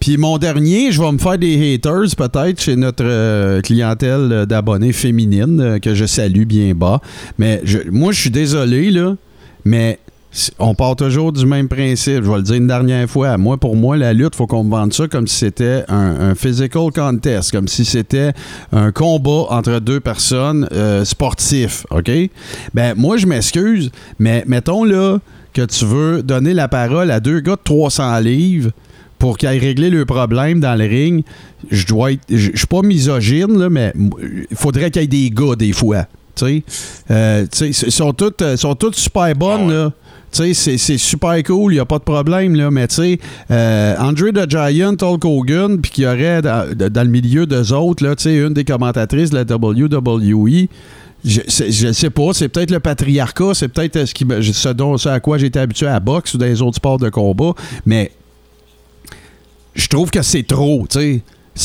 Puis mon dernier, je vais me faire des haters peut-être chez notre euh, clientèle d'abonnés féminines euh, que je salue bien bas. Mais moi, je suis désolé, là, mais on part toujours du même principe. Je vais le dire une dernière fois. Moi, pour moi, la lutte, faut qu'on me vende ça comme si c'était un, physical contest, comme si c'était un combat entre deux personnes euh, sportifs, OK? Ben, moi, je m'excuse, mais mettons là que tu veux donner la parole à deux gars de 300 livres pour qu'ils aillent régler le problème dans le ring, je dois être. Je suis pas misogyne, là, mais il faudrait qu'il y ait des gars des fois. Euh, ils sont toutes, euh, sont toutes super bonnes, là. Tu sais, c'est- c'est super cool, il n'y a pas de problème, là. Mais tu sais, euh, Andre the Giant, Hulk Hogan, puis qu'il y aurait dans, dans le milieu d'eux autres, là, une des commentatrices de la WWE. Je, je sais pas, c'est peut-être le patriarcat, c'est peut-être ce, qui, ce, dont, ce à quoi j'étais habitué à la boxe ou dans les autres sports de combat, mais je trouve que c'est trop, tu sais.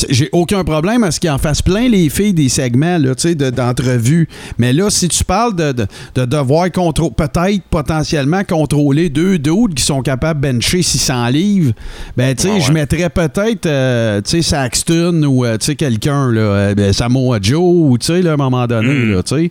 J'ai aucun problème à ce qu'ils en fassent plein les filles des segments sais, de- d'entrevues. Mais là, si tu parles de, de, de devoir contrôler, peut-être potentiellement contrôler deux dudes qui sont capables de bencher 600 livres, ben tu sais, ouais. je mettrais peut-être euh, tu sais, Saxton ou euh, tu sais, quelqu'un, là, euh, ben, Samoa Joe, ou tu sais, à un moment donné, Mm. là, tu sais.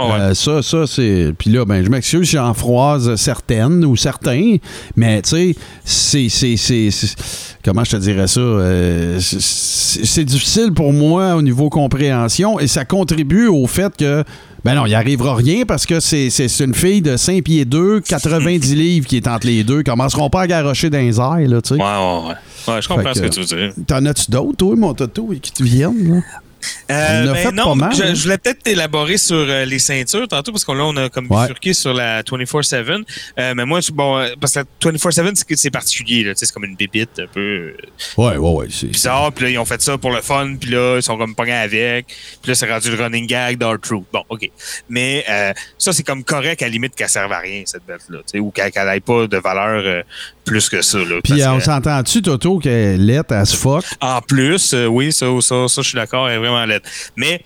Ah ouais. Euh, ça, ça, c'est. Puis là, ben, je m'excuse si j'en froise certaines ou certains, mais tu sais, c'est- c'est. c'est- c'est- Comment je te dirais ça? Euh, c'est- difficile pour moi au niveau compréhension et ça contribue au fait que. Ben non, il arrivera rien parce que c'est une fille de 5 pieds 2, 90 livres qui est entre les deux. Commenceront pas à garrocher dans les airs, là, tu sais. Ouais, ouais, ouais. Ouais, je comprends ce que- que tu veux dire. T'en as-tu d'autres, toi, mon toto, qui te viennent, là? Euh, On en a ben fait non, pas mal, Je, hein. je voulais peut-être élaborer sur euh, les ceintures tantôt, parce qu'on là, on a comme Ouais. bifurqué sur la 24-7. Euh, mais moi, je- bon, euh, parce que la 24-7, c'est particulier. là, tu sais, C'est comme une bébite un peu euh, Ouais, ouais, ouais. c'est- bizarre. Puis là, ils ont fait ça pour le fun. Puis là, ils sont comme pognés avec. Puis là, c'est rendu le running gag d'Art Truth. Bon, OK. Mais euh, ça, c'est comme correct à la limite qu'elle serve à rien, cette bête-là. tu sais, Ou qu'elle n'ait pas de valeur plus que ça. Là, Puis on que- s'entend-tu, Toto, qu'elle est laite as fuck? en plus, oui, ça, ça, ça, je suis d'accord, elle est vraiment Mais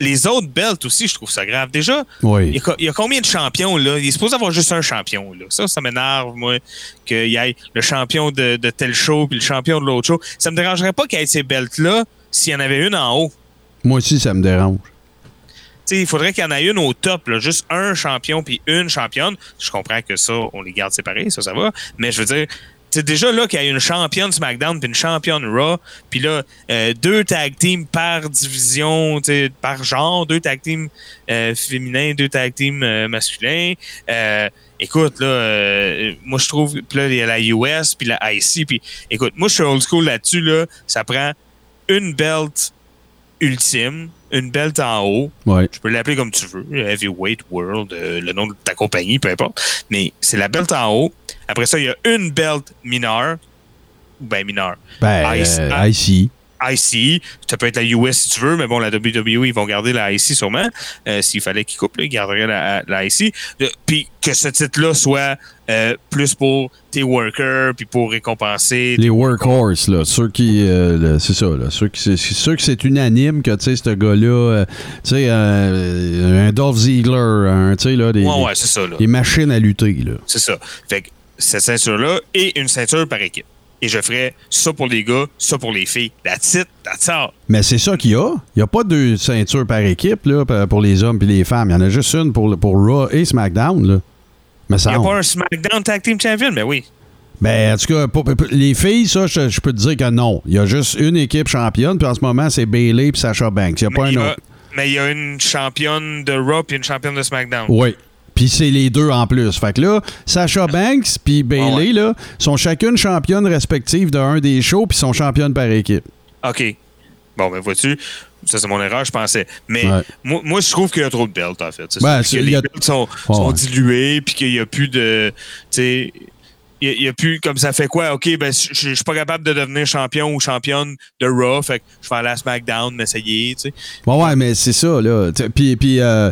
les autres belts aussi, je trouve ça grave. Déjà, il y, a, co- il y a combien de champions, là? Il est supposé avoir juste un champion, là. Ça, ça m'énerve, moi, qu'il y ait le champion de, de tel show puis le champion de l'autre show. Ça me dérangerait pas qu'il y ait ces belts-là s'il y en avait une en haut. Moi aussi, ça me dérange. Tu sais, il faudrait qu'il y en ait une au top, là, juste un champion puis une championne. Je comprends que ça, on les garde séparés, ça, ça va. Mais je veux dire, sais, déjà là qu'il y a une championne SmackDown puis une championne Raw, puis là, euh, deux tag teams par division, par genre, deux tag teams euh, féminins, deux tag teams euh, masculins. Écoute, là, moi je trouve, là, il y a la US puis la IC, puis écoute, moi je suis old school là-dessus, là, ça prend une belt ultime, une belt en haut, Ouais. tu peux l'appeler comme tu veux, Heavyweight World, euh, le nom de ta compagnie, peu importe. Mais c'est la belt en haut. Après ça, il y a une belt mineure. Ou ben mineure. Ben, Ice- euh, IC. IC. Ça peut être la US si tu veux, mais bon, la WWE, ils vont garder la IC sûrement. Euh, S'il fallait qu'ils coupent, ils garderaient la, la IC. Puis que ce titre-là soit euh, plus pour tes workers, puis pour récompenser. Les workhorse, là. Ceux qui. euh, c'est ça, là. Ceux qui, sûr que c'est unanime que, tu sais, ce gars-là. tu sais, euh, un Dolph Ziegler, un, tu sais, là, des, Ouais, ouais, c'est ça, là. des machines à lutter, là. C'est ça. Fait que cette ceinture-là et une ceinture par équipe. Et je ferais ça pour les gars, ça pour les filles. That's it, that's all. Mais c'est ça qu'il y a. Il n'y a pas deux ceintures par équipe, là, pour les hommes et les femmes. Il y en a juste une pour, pour Raw et SmackDown, là. Mais Il ça. n'y a pas un SmackDown Tag Team Champion, mais oui. Ben, en tout cas, pour- pour- les filles, ça, je, je peux te dire que non. Il y a juste une équipe championne, puis en ce moment, c'est Bailey et Sasha Banks. Il n'y a pas mais, il un autre. mais il y a une championne de Raw et une championne de SmackDown. Oui. Puis c'est les deux en plus. Fait que là, Sasha Banks puis Bailey, Ah ouais. là, sont chacune championne respective d'un des shows, puis sont championnes par équipe. OK. Bon, ben vois-tu, ça c'est mon erreur, je pensais. Mais Ouais. moi, moi, je trouve qu'il y a trop de belts, en fait. Ben, que les a- belts sont, Ouais, sont ouais. dilués, puis qu'il n'y a plus de. Tu sais. Il y a- plus comme ça fait quoi? OK, ben je je suis pas capable de devenir champion ou championne de Raw, fait que je vais aller à SmackDown, m'essayer, tu sais. Bon, ouais, mais c'est ça, là. Puis, puis euh,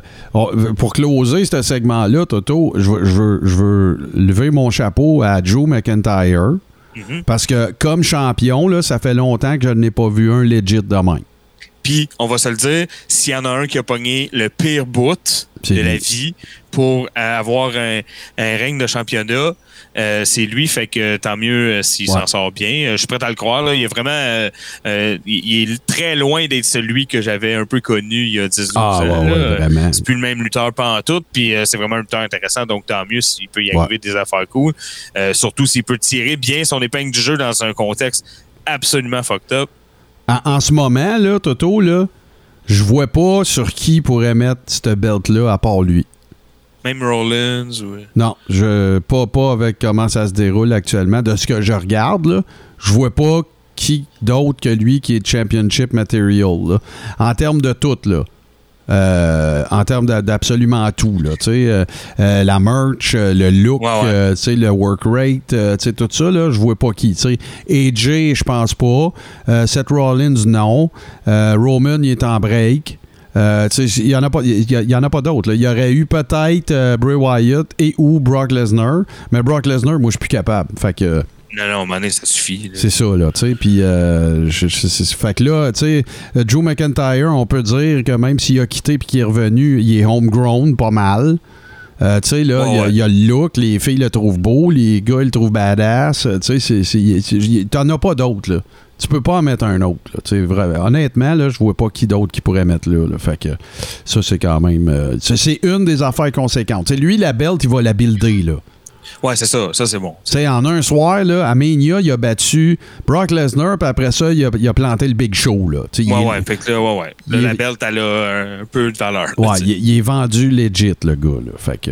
pour closer ce segment-là, Toto, je veux, je, veux, je veux lever mon chapeau à Joe McIntyre. Mhm. Parce que comme champion, là, ça fait longtemps que je n'ai pas vu un legit de même. Puis, on va se le dire, s'il y en a un qui a pogné le pire bout de la vie pour euh, avoir un, un règne de championnat, euh, c'est lui. Fait que tant mieux euh, s'il Ouais. s'en sort bien. Euh, je suis prêt à le croire. Là. Il est vraiment. il il est très loin d'être celui que j'avais un peu connu il y a 10 Ah, ans. ouais, ouais. C'est plus le même lutteur pas en tout, puis c'est vraiment un lutteur intéressant, donc tant mieux s'il peut y arriver des affaires cool. Surtout s'il peut tirer bien son épingle du jeu dans un contexte absolument fucked up. En, en ce moment, là, Toto, là, je vois pas sur qui pourrait mettre cette belt-là à part lui. Même Rollins ou. Non, je pas, pas avec comment ça se déroule actuellement. De ce que je regarde, là, je vois pas qui d'autre que lui qui est championship material. là. En termes de tout, là. Euh, en termes d'a- d'absolument tout, là, euh, euh, la merch, le look, Ouais, ouais. le work rate, tout ça, je vois pas qui. AJ, je pense pas. Seth Rollins, non. Roman, il est en break. Euh, il y en a pas, il y, a- il y en a pas d'autres. Il y aurait eu peut-être euh, Bray Wyatt et ou Brock Lesnar, mais Brock Lesnar, moi, je suis plus capable. Fait que Non, non, à un moment donné, ça suffit. c'est ça, là, tu sais. Puis, euh, je- je- c'est- fait que là, tu sais, euh, Joe McIntyre, on peut dire que même s'il a quitté puis qu'il est revenu, il est homegrown, pas mal. Euh, tu sais, là, il y a- ouais. il y, a le look, les filles le trouvent beau, les gars, ils le trouvent badass. euh, Tu sais, t'en as pas d'autres, là. Tu peux pas en mettre un autre, là. Honnêtement, là, je vois pas qui d'autre qui pourrait mettre là, là. Fait que ça, c'est quand même... euh, c'est une des affaires conséquentes. Tu sais, lui, la belt, il va la builder, là. Ouais, c'est ça. Ça, c'est bon. Tu sais, en un soir, là, à Mania, il a battu Brock Lesnar, puis après ça, il a, il a planté le Big Show. Là. Il Ouais, ouais. Fait que là, ouais, ouais. Là, il- la belt, elle a un peu de valeur. là, ouais, il, il est vendu legit, le gars. Là. Fait que.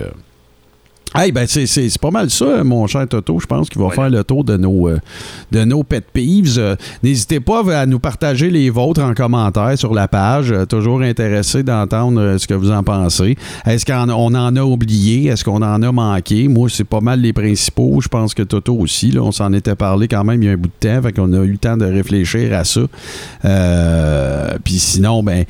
Hey, ben, c'est, c'est- c'est pas mal ça, mon cher Toto. Je pense qu'il va faire le tour de nos, euh, de nos pet peeves. Euh, n'hésitez pas à nous partager les vôtres en commentaire sur la page. Euh, toujours intéressé d'entendre euh, ce que vous en pensez. Est-ce qu'on on en a oublié? Est-ce qu'on en a manqué? Moi, c'est pas mal les principaux. Je pense que Toto aussi. Là, on s'en était parlé quand même il y a un bout de temps. Fait qu'on a eu le temps de réfléchir à ça. Puis sinon, ben...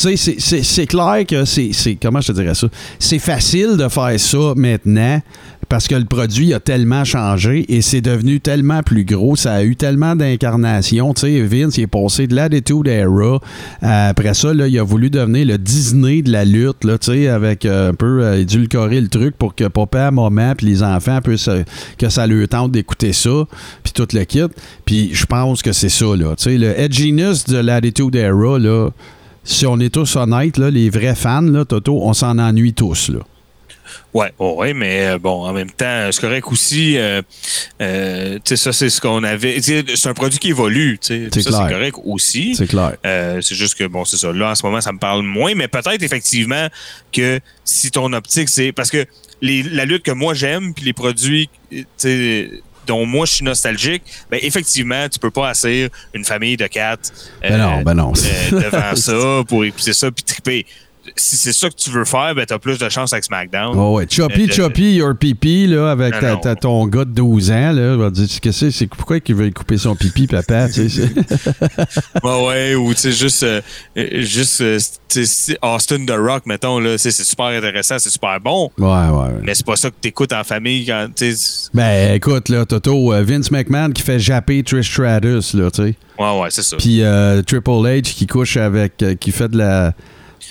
sais, c'est- clair que c'est. Comment je dirais ça? C'est facile de faire ça maintenant parce que le produit a tellement changé et c'est devenu tellement plus gros. Ça a eu tellement d'incarnations. Tu sais, Vince, il est passé de l'Attitude Era. Euh, Après ça, il a voulu devenir le Disney de la lutte, là, tu sais, avec euh, un peu euh, édulcorer le truc pour que papa, maman puis les enfants puissent. que ça leur tente d'écouter ça, puis tout le kit. Puis je pense que c'est ça, là. Le edginess de l'Attitude Era, là si on est tous honnêtes, là, les vrais fans, là, Toto, on s'en ennuie tous. Là. Ouais, oh, ouais, mais euh, bon, en même temps, c'est correct aussi. euh, euh, tu sais, ça, c'est ce qu'on avait. C'est un produit qui évolue. C'est Ça, c'est correct aussi. C'est clair. Euh, c'est juste que, bon, c'est ça. Là, en ce moment, ça me parle moins, mais peut-être effectivement que si ton optique, c'est. Parce que les, la lutte que moi j'aime, puis les produits, dont moi je suis nostalgique, ben effectivement, tu peux pas asseoir une famille de quatre Ben non, ben non. euh, devant ça pour écouter ça puis triper. Si c'est ça que tu veux faire, ben t'as plus de chance avec SmackDown. Oh ouais, Choppy, Euh, Choppy, Your Pipi, là, avec ta- ton gars de 12 ans, là, va dire, qu'est-ce que c'est, c'est pourquoi il veut couper son pipi, papa, tu sais, c'est- Ouais, ou tu sais, juste, euh, juste euh, Austin The Rock, mettons, là, c'est super intéressant, c'est super bon, Ouais, ouais. mais c'est pas ça que t'écoutes en famille quand, tu Ben, écoute, là, Toto, Vince McMahon qui fait japper Trish Stratus, là, tu sais. ouais, ouais, c'est ça. Puis euh, Triple H qui couche avec, qui fait de la,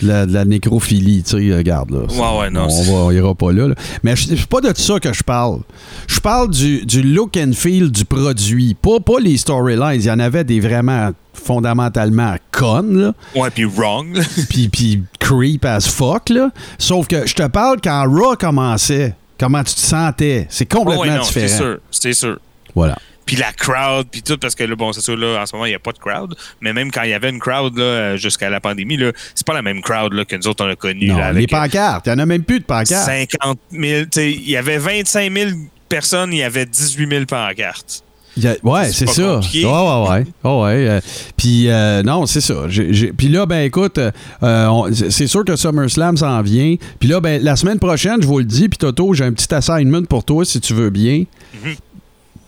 de la, de la nécrophilie, tu sais, regarde, là. Ouais, ouais, non, On, va, ira pas là, là. Mais je- c'est pas de ça que je parle. Je parle du, du look and feel du produit, pas, pas les storylines. Il y en avait des vraiment fondamentalement connes, là. Ouais, puis wrong. puis, puis creep as fuck, là. Sauf que je te parle quand Raw commençait, comment tu te sentais. C'est complètement ouais, non, c'est différent. sûr, c'est sûr. Voilà. Puis la crowd, puis tout, parce que là, bon, c'est sûr, là, en ce moment, il n'y a pas de crowd. Mais même quand il y avait une crowd, là, jusqu'à la pandémie, là, c'est pas la même crowd, là, que nous autres, on a connu, Non, là, les avec euh, pancartes, il n'y en a même plus de pancartes. 50 000, tu sais, il y avait 25 000 personnes, il y avait 18 000 pancartes. A- ouais, C'est ça. compliqué. Ouais, ouais, ouais. Ouais, ouais, euh, Puis, euh, non, c'est ça. Puis là, ben, écoute, euh, on- c'est sûr que SummerSlam s'en vient. Puis là, ben, la semaine prochaine, je vous le dis, puis Toto, j'ai un petit assignment pour toi, si tu veux bien. Mhm.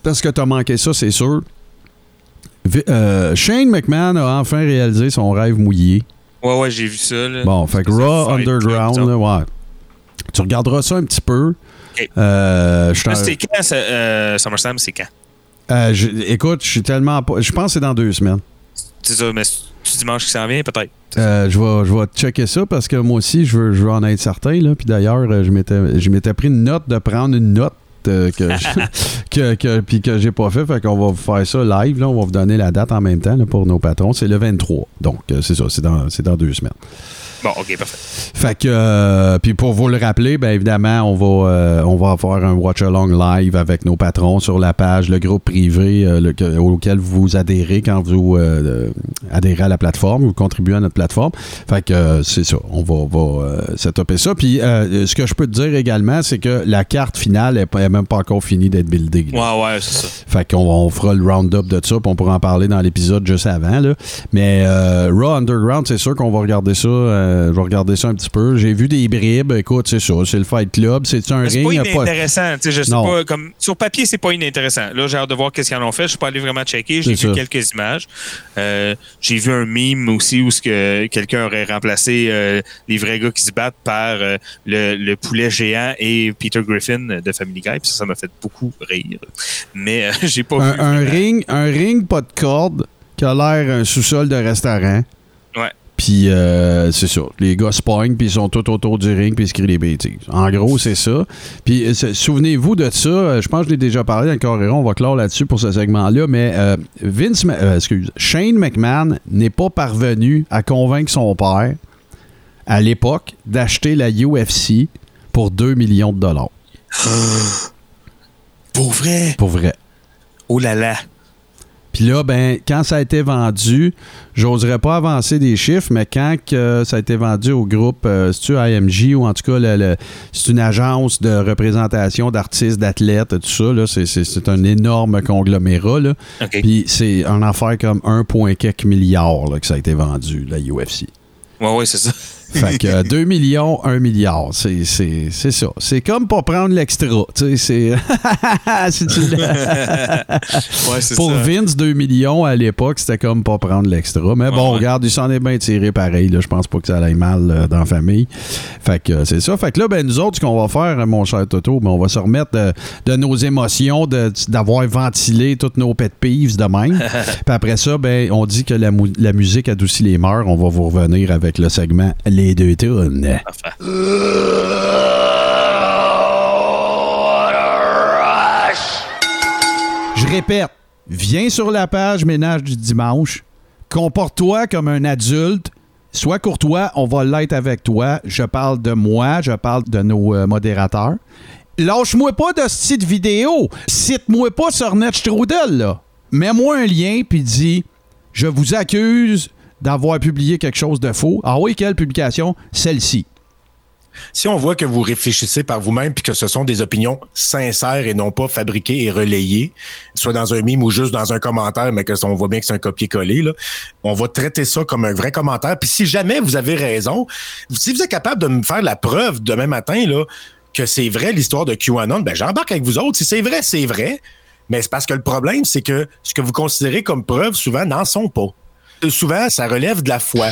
Parce que t'as manqué ça, c'est sûr. Euh, Shane McMahon a enfin réalisé son rêve mouillé. Ouais, ouais, j'ai vu ça. Là. Bon, fait que Raw Underground, là, ouais. Tu regarderas ça un petit peu. Ok. Euh, Là, C'était quand, ça, euh, SummerSlam, c'est quand? euh, je- écoute, je suis tellement pas. Je pense que c'est dans deux semaines. C'est ça, mais c'est dimanche qui s'en vient, peut-être. Euh, je vais, je vais checker ça parce que moi aussi, je veux, je veux en être certain. Là. Puis d'ailleurs, je m'étais, je m'étais pris une note de prendre une note que, je- que, que, puis que j'ai pas fait. Fait qu'on va vous faire ça live. Là. On va vous donner la date en même temps là, pour nos patrons. C'est le 23. Donc, euh, c'est ça. C'est dans, c'est dans deux semaines. Bon, OK, parfait. Fait que, euh, puis pour vous le rappeler, bien évidemment, on va, euh, on va faire un watch-along live avec nos patrons sur la page, le groupe privé euh, le- auquel vous adhérez quand vous adhérez à la plateforme, vous contribuez à notre plateforme. Fait que c'est ça, on va, va setuper ça. Puis euh, ce que je peux te dire également, c'est que la carte finale n'est même pas encore finie d'être buildée. là. Ouais, ouais, c'est ça. Fait qu'on on fera le round-up de ça, puis on pourra en parler dans l'épisode juste avant. Là. Mais Raw Underground, c'est sûr qu'on va regarder ça. Euh, je vais regarder ça un petit peu. J'ai vu des bribes. Écoute, c'est ça. C'est le Fight Club. C'est un Mais C'est ring. pas inintéressant. tu sais, Je sais Non. pas, comme, sur papier, c'est pas inintéressant. Là, j'ai hâte de voir qu'est-ce qu'ils en ont fait. Je suis pas allé vraiment checker. J'ai vu quelques images. Euh, j'ai vu un meme aussi où que quelqu'un aurait remplacé euh, les vrais gars qui se battent par le, le poulet géant et Peter Griffin de Family Guy. Puis ça, ça m'a fait beaucoup rire. Mais j'ai pas un, vu. un vraiment. ring, un ring pas de corde qui a l'air un sous-sol de restaurant. Puis euh, c'est ça. Les gars se pognent, puis ils sont tout autour du ring, puis ils se crient des bêtises. En gros, c'est ça. Puis euh, souvenez-vous de ça. euh, Je pense que je l'ai déjà parlé dans le Coréron. On va clore là-dessus pour ce segment-là. Mais euh, Vince, euh, excuse, Shane McMahon n'est pas parvenu à convaincre son père, à l'époque, d'acheter la UFC pour 2 millions de dollars. Pour vrai? Pour vrai. Oh là là. Puis là, ben, quand ça a été vendu, j'oserais pas avancer des chiffres, mais quand que ça a été vendu au groupe, euh, c'est-tu IMG ou en tout cas, le- le- c'est une agence de représentation d'artistes, d'athlètes, tout ça, là, c'est, c'est- c'est un énorme conglomérat, là. Puis c'est un affaire comme 1, point quelques milliards là, que ça a été vendu, la UFC. Ouais, ouais, c'est ça. Fait que euh, 2 millions, 1 milliard, c'est, ça. C'est comme pas prendre l'extra, tu sais, c'est... Ouais, Pour ça. Vince, 2 millions à l'époque, c'était comme pas prendre l'extra. Mais bon, Ouais. regarde, il s'en est bien tiré pareil. Je pense pas que ça aille mal euh, dans la famille. Fait que euh, c'est ça. Fait que là, ben, nous autres, ce qu'on va faire, euh, mon cher Toto, ben, on va se remettre de, de nos émotions, d'avoir ventilé toutes nos pet peeves de même. Puis après ça, ben, on dit que la musique adoucit les mœurs. On va vous revenir avec le segment Les deux tunes. Je répète, viens sur la page Ménage du dimanche, comporte-toi comme un adulte, sois courtois, on va l'être avec toi. Je parle de moi, je parle de nos euh, modérateurs. Lâche-moi pas de ce de vidéo. Cite-moi pas sur Netstrudel, là. Mets-moi un lien, puis dis Je vous accuse d'avoir publié quelque chose de faux. Ah oui, quelle publication? Celle-ci. Si on voit que vous réfléchissez par vous-même puis que ce sont des opinions sincères et non pas fabriquées et relayées, soit dans un mime ou juste dans un commentaire, mais que on voit bien que c'est un copier-coller, on va traiter ça comme un vrai commentaire. Puis si jamais vous avez raison, si vous êtes capable de me faire la preuve demain matin que c'est vrai l'histoire de QAnon, ben j'embarque avec vous autres. Si c'est vrai, c'est vrai. Mais c'est parce que le problème, c'est que ce que vous considérez comme preuve, souvent, n'en sont pas. Souvent, ça relève de la foi.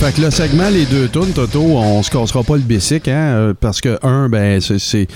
Fait que le segment Les deux tunes, Toto, on se cassera pas le bicycle, hein, euh, parce que, un, ben, c'est-.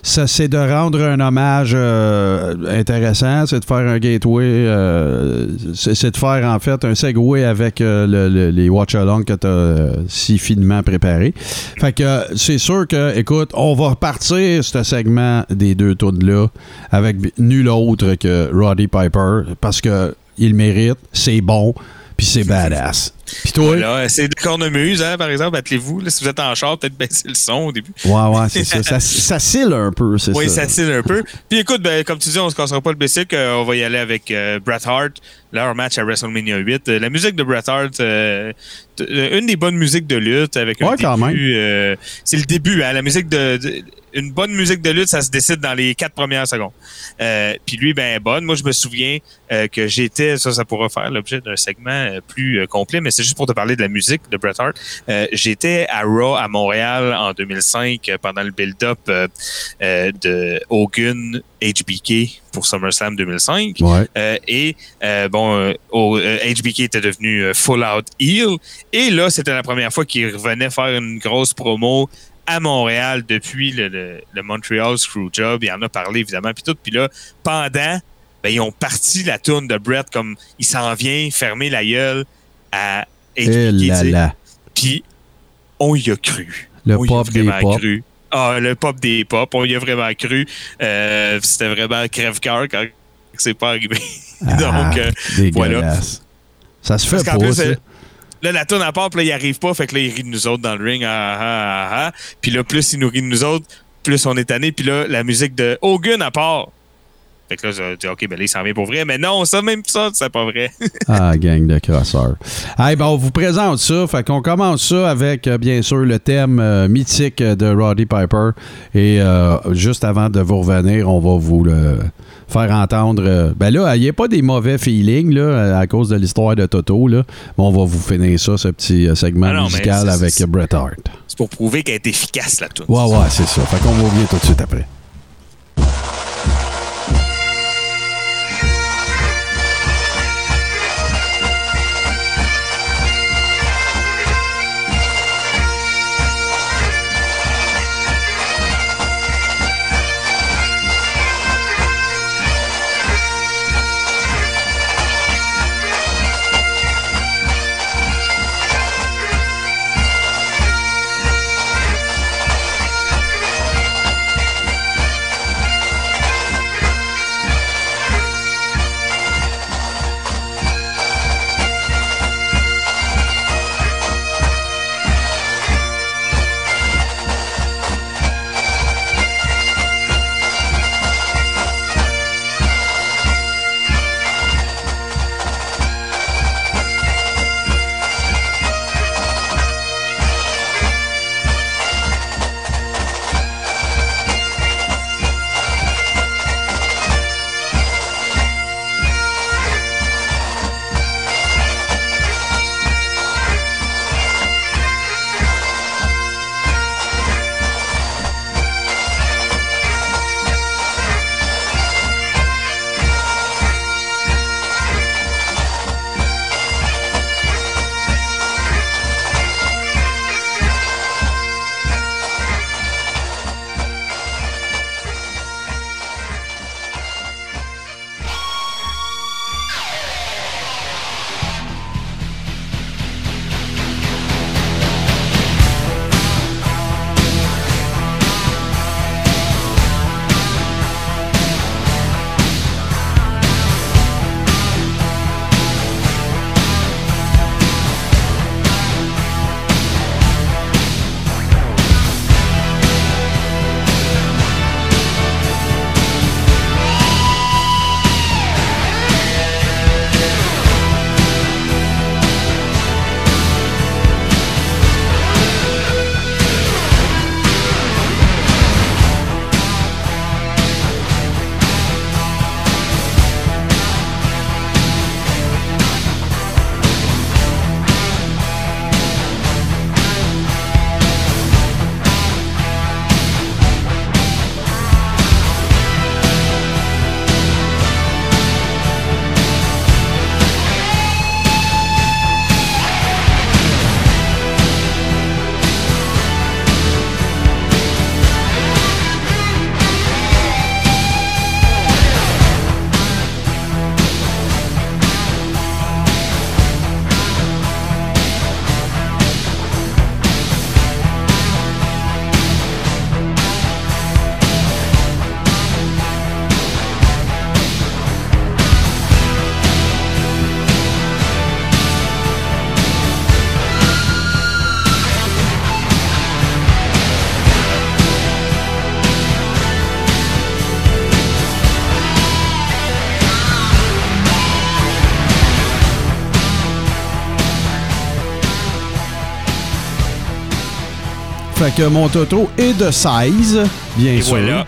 Ça, c'est de rendre un hommage euh, intéressant, c'est de faire un gateway, euh, c'est de faire en fait un segway avec le- le- les watch-along que tu as si finement préparé. Fait que c'est sûr que, écoute, on va repartir ce segment des deux tunes-là avec nul autre que Roddy Piper, parce que il mérite, c'est bon. Puis c'est badass. Puis toi? Voilà, c'est de cornemuse, hein, par exemple, attelez-vous. si vous êtes en char, peut-être baisser le son au début. Ouais, ouais, c'est ça. ça. Ça cille un peu, c'est Oui, ça. ça tire un peu. Puis écoute, ben, comme tu dis, on se cassera pas le bicycle. euh, on va y aller avec euh, Bret Hart, leur match à WrestleMania 8. Euh, la musique de Bret Hart, euh, une des bonnes musiques de lutte avec un Ouais, quand début, euh, c'est le début, hein, la musique de, de- une bonne musique de lutte, ça se décide dans les quatre premières secondes. Euh, puis lui, ben bonne. Moi, je me souviens euh, que j'étais, ça, ça pourra faire l'objet d'un segment euh, plus complet, mais c'est juste pour te parler de la musique de Bret Hart. J'étais à Raw à Montréal en 2005 euh, pendant le build-up de Hogan HBK pour SummerSlam 2005. Ouais. Euh, et euh, bon, au- euh, HBK était devenu full out heel. Et là, c'était la première fois qu'il revenait faire une grosse promo à Montréal depuis le, le- le Montreal Screwjob. Il en a parlé évidemment, puis tout. Puis là, pendant, ben, ils ont parti la tourne de Brett comme il s'en vient fermer la gueule à Eh sais. là. Puis on y a cru. Le On y a pop des pop. cru. Ah, le pop des pop, on y a vraiment cru. Euh, C'était vraiment crève-cœur quand c'est pas arrivé. Ah, Donc, euh, dégueulasse. Ça se fait pas, là, la tourne à part, puis là, il arrive pas, fait que là, il rit de nous autres dans le ring. Ah, ah, ah, ah. Puis là, plus il nous rit de nous autres, plus on est tanné. Puis là, la musique de Hogan à part. Fait que là, j'ai dit, OK, ben là, il s'en vient pour vrai. Mais non, ça, même ça, c'est pas vrai. Ah, gang de crosseurs. Hey, ben, on vous présente ça. Fait qu'on commence ça avec, euh, bien sûr, le thème euh, mythique de Roddy Piper. Et euh, juste avant de vous revenir, on va vous le faire entendre. euh, ben là, il n'y a pas des mauvais feelings là, à cause de l'histoire de Toto. Là. Mais on va vous finir ça, ce petit segment Ah non, musical avec Bret Hart. c'est pour prouver qu'elle est efficace, la tourne. Ouais, ouais, c'est ça. Fait qu'on va revenir tout de suite après. Fait que mon Toto est de 16, bien Et sûr. voilà.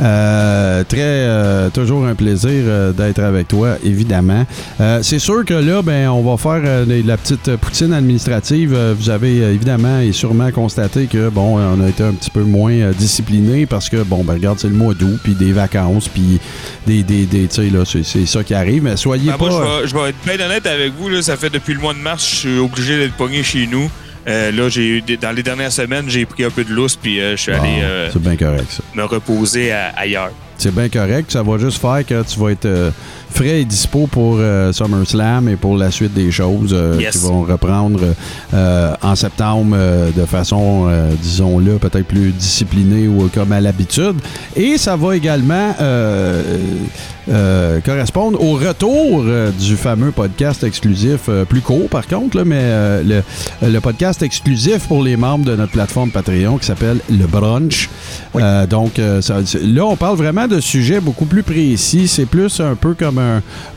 Euh, très, euh, toujours un plaisir euh, d'être avec toi, évidemment. Euh, c'est sûr que là, ben, on va faire euh, la petite poutine administrative. Euh, vous avez euh, évidemment et sûrement constaté que bon, on a été un petit peu moins euh, discipliné parce que bon, ben regarde, c'est le mois d'août, puis des vacances, puis des, des, des tu sais là, c'est, c'est ça qui arrive. Mais soyez Ben, pas. moi, je vais, je vais être bien honnête avec vous. Là, ça fait depuis le mois de mars, je suis obligé d'être pogné chez nous. Euh, là, j'ai eu des- dans les dernières semaines, j'ai pris un peu de lousse, puis euh, je suis Bon, allé euh, c'est bien correct ça. me reposer à- ailleurs. C'est bien correct. Ça va juste faire que tu vas être euh, frais et dispo pour euh, SummerSlam et pour la suite des choses euh, Yes. qui vont reprendre euh, en septembre de façon, disons-le, peut-être plus disciplinée ou comme à l'habitude. Et ça va également correspondre au retour du fameux podcast exclusif, plus court par contre, là, mais le, le podcast exclusif pour les membres de notre plateforme Patreon qui s'appelle Le Brunch. Donc, ça- là, on parle vraiment de sujets beaucoup plus précis. C'est plus un peu comme un-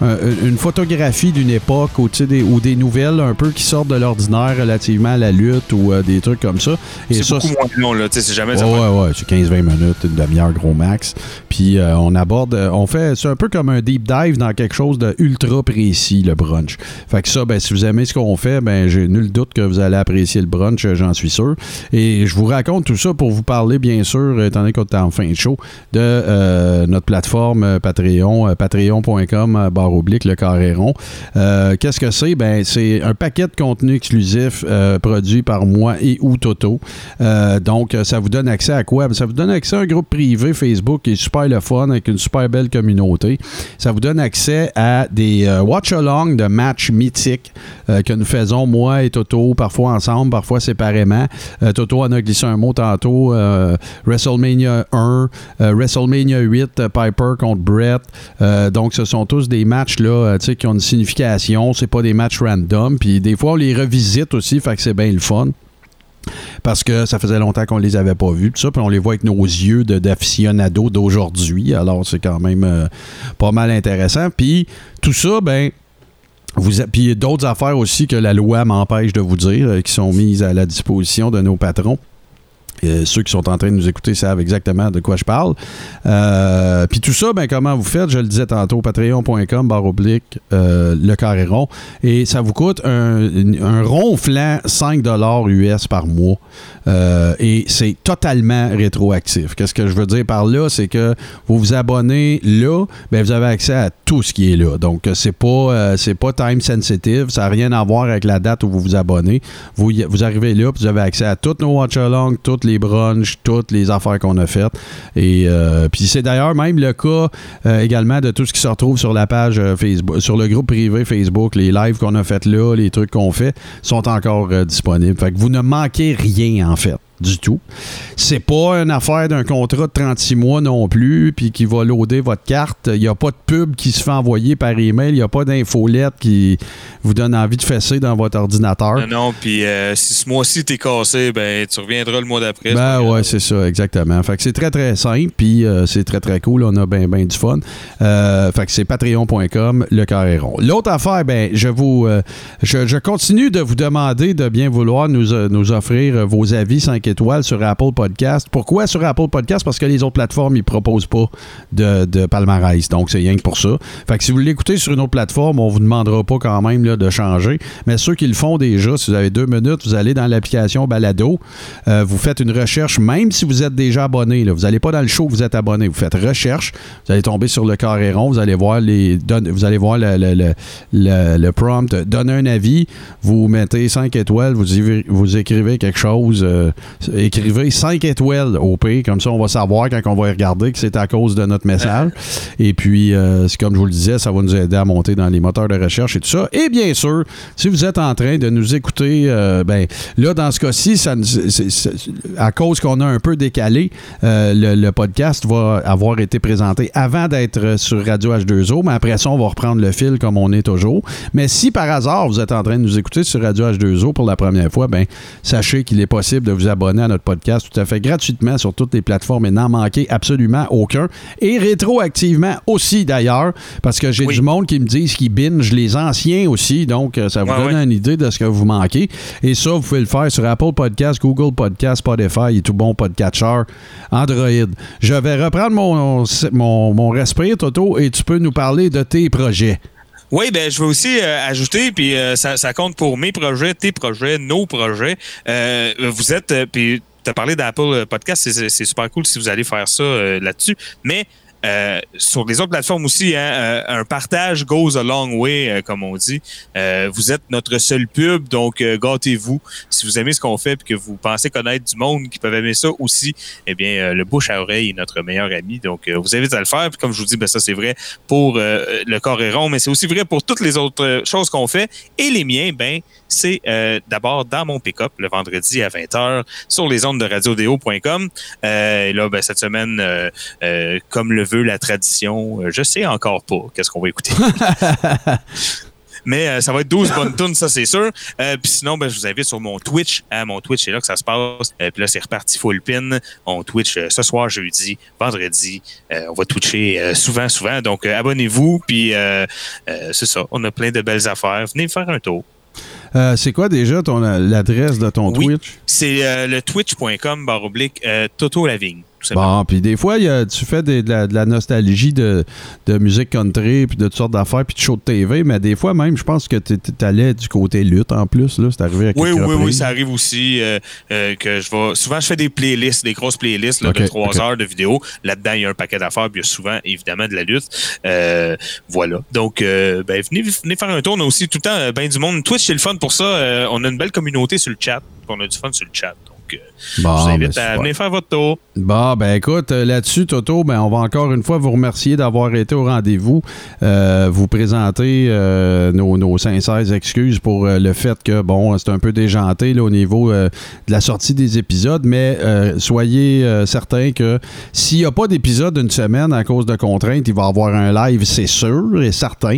un- une photographie d'une époque ou, des, ou des nouvelles un peu qui sortent de l'ordinaire relativement à la lutte ou euh, des trucs comme ça. Et C'est beaucoup moins long, là. Tu sais, c'est jamais Ouais, ouais, ouais, c'est 15-20 minutes, une demi-heure gros max. Puis euh, on aborde, euh, on fait, c'est un peu comme un deep dive dans quelque chose de ultra précis, le brunch. Fait que ça, ben, si vous aimez ce qu'on fait, ben, j'ai nul doute que vous allez apprécier le brunch, j'en suis sûr. Et je vous raconte tout ça pour vous parler, bien sûr, étant donné qu'on est en fin de show, de euh, notre plateforme Patreon, patreon.com, barre oblique, le carré rond. Euh, Qu'est-ce que c'est? Ben, c'est un paquet de contenu exclusif euh, produit par moi et ou Toto. Euh, donc, euh, ça vous donne accès à quoi? Ben, Ça vous donne accès à un groupe privé Facebook qui est super le fun, avec une super belle communauté. Ça vous donne accès à des euh, watch-along de matchs mythiques euh, que nous faisons, moi et Toto, parfois ensemble, parfois séparément. Euh, Toto en a glissé un mot tantôt. euh, WrestleMania 1, euh, WrestleMania 8, euh, Piper contre Brett. Euh, donc, ce sont tous des matchs là, euh, qui ont une signification. C'est pas des matchs random. Puis des fois, on les revisite aussi, fait que c'est bien le fun parce que ça faisait longtemps qu'on les avait pas vus, tout ça, puis on les voit avec nos yeux de- d'aficionado d'aujourd'hui. Alors, c'est quand même euh, pas mal intéressant. Puis tout ça, ben. Vous puis d'autres affaires aussi que la loi m'empêche de vous dire, euh, qui sont mises à la disposition de nos patrons. Euh, ceux qui sont en train de nous écouter savent exactement de quoi je parle. Euh, Puis tout ça, ben, comment vous faites? Je le disais tantôt, patreon.com, barre oblique, euh, le carré rond. Et ça vous coûte un, un ronflant 5 US par mois. Euh, et c'est totalement rétroactif. Qu'est-ce que je veux dire par là? C'est que vous vous abonnez là, ben, vous avez accès à tout ce qui est là. Donc, euh, c'est pas, euh, c'est pas time sensitive. Ça n'a rien à voir avec la date où vous vous abonnez. Vous, vous arrivez là, vous avez accès à toutes nos watch-alongs, toutes les brunchs, toutes les affaires qu'on a faites. Et puis c'est d'ailleurs même le cas également de tout ce qui se retrouve sur la page Facebook, sur le groupe privé Facebook, les lives qu'on a fait là, les trucs qu'on fait sont encore disponibles. Fait que vous ne manquez rien en fait. Du tout. C'est pas une affaire d'un contrat de 36 mois non plus, puis qui va loader votre carte. Il n'y a pas de pub qui se fait envoyer par email. Il n'y a pas d'infolette qui vous donne envie de fesser dans votre ordinateur. Non, non, puis euh, si ce mois-ci t'es cassé, ben tu reviendras le mois d'après. Ben ouais, c'est ça, exactement. Fait que c'est très très simple, puis euh, c'est très très cool. On a bien ben du fun. Euh, fait que c'est patreon.com, le carré rond. L'autre affaire, ben je vous, je, je continue de vous demander de bien vouloir nous, nous offrir vos avis 5 étoiles sur Apple Podcast. Pourquoi sur Apple Podcast? Parce que les autres plateformes, ils proposent pas de, de palmarès. Donc, c'est rien que pour ça. Fait que si vous l'écoutez sur une autre plateforme, on vous demandera pas quand même là, de changer. Mais ceux qui le font déjà, si vous avez deux minutes, vous allez dans l'application Balado, euh, vous faites une recherche, même si vous êtes déjà abonné. Vous n'allez pas dans le show, vous êtes abonné. Vous faites recherche, vous allez tomber sur le carré rond, vous allez voir les vous allez voir le, le- le- prompt, donner un avis, vous mettez 5 étoiles, vous, vous écrivez quelque chose, euh, écrivez 5 étoiles au P, comme ça on va savoir quand on va y regarder que c'est à cause de notre message. Et puis, euh, c'est comme je vous le disais, ça va nous aider à monter dans les moteurs de recherche et tout ça. Et bien sûr, si vous êtes en train de nous écouter, euh, ben là, dans ce cas-ci, ça, nous- c'est- c'est- à cause qu'on a un peu décalé, euh, le, le podcast va avoir été présenté avant d'être sur Radio H2O, mais après ça, on va reprendre le fil comme on est toujours. Mais si par hasard, vous êtes en train de nous écouter sur Radio H2O pour la première fois, ben sachez qu'il est possible de vous abonner abonner à notre podcast tout à fait gratuitement sur toutes les plateformes et n'en manquer absolument aucun. Et rétroactivement aussi, d'ailleurs, parce que j'ai Oui. du monde qui me disent qu'ils binge les anciens aussi, donc euh, ça vous Ouais, donne ouais. une idée de ce que vous manquez. Et ça, vous pouvez le faire sur Apple Podcast, Google Podcast, Spotify et tout bon podcatcher Android. Je vais reprendre mon, mon, mon respire, Toto, et tu peux nous parler de tes projets. Oui, ben je veux aussi euh, ajouter, puis euh, ça, ça compte pour mes projets, tes projets, nos projets. Euh, vous êtes, euh, puis tu as parlé d'Apple Podcast, c'est- c'est c'est super cool si vous allez faire ça euh, là-dessus, mais euh, sur les autres plateformes aussi, hein, euh, un partage goes a long way, euh, comme on dit. Euh, vous êtes notre seul pub, donc gâtez-vous. Si vous aimez ce qu'on fait et que vous pensez connaître du monde qui peuvent aimer ça aussi, eh bien, le bouche à oreille est notre meilleur ami. Donc, vous invite à le faire. Puis comme je vous dis, ben, ça, c'est vrai pour le corps est rond, mais c'est aussi vrai pour toutes les autres choses qu'on fait. Et les miens, ben, c'est euh, d'abord dans mon pick-up le vendredi à 20h sur les ondes de radiodéo.com. Euh, et là, ben, cette semaine, euh, comme le veut la tradition, je sais encore pas qu'est-ce qu'on va écouter. Mais euh, ça va être 12 bonnes tunes, ça c'est sûr. Euh, Puis sinon, ben, je vous invite sur mon Twitch. Hein, mon Twitch, c'est là que ça se passe. Euh, Puis là, c'est reparti full pin. On Twitch ce soir, jeudi, vendredi. On va twitcher souvent, souvent. Donc, abonnez-vous. Puis c'est ça. On a plein de belles affaires. Venez faire un tour. Euh, c'est quoi déjà ton l'adresse de ton Oui. Twitch? C'est euh, le twitch.com barre oblique euh, Toto Lavigne. Bon, puis des fois, il y a- tu fais des- de, la, de la nostalgie de, de musique country, puis de toutes sortes d'affaires, puis de show de TV, mais des fois même, je pense que tu allais du côté lutte en plus, là, c'est arrivé à Oui, oui, oui, ça arrive aussi euh, euh, que je vais. Souvent, je fais des playlists, des grosses playlists là, de trois heures de vidéos. Là-dedans, il y a un paquet d'affaires, puis il y a souvent, évidemment, de la lutte. Euh, voilà. Donc, ben, venez, venez faire un tour. On a aussi tout le temps ben du monde. Twitch, c'est le fun pour ça. On a une belle communauté sur le chat. On a du fun sur le chat. Donc, euh, Bon, je vous ben, invite à venir faire votre tour. Bon, ben écoute, euh, là-dessus, Toto, ben on va encore une fois vous remercier d'avoir été au rendez-vous. Euh, vous présenter euh, nos, nos sincères excuses pour euh, le fait que, bon, c'est un peu déjanté là, au niveau de la sortie des épisodes, mais soyez certains que s'il n'y a pas d'épisode d'une semaine à cause de contraintes, il va y avoir un live, c'est sûr et certain,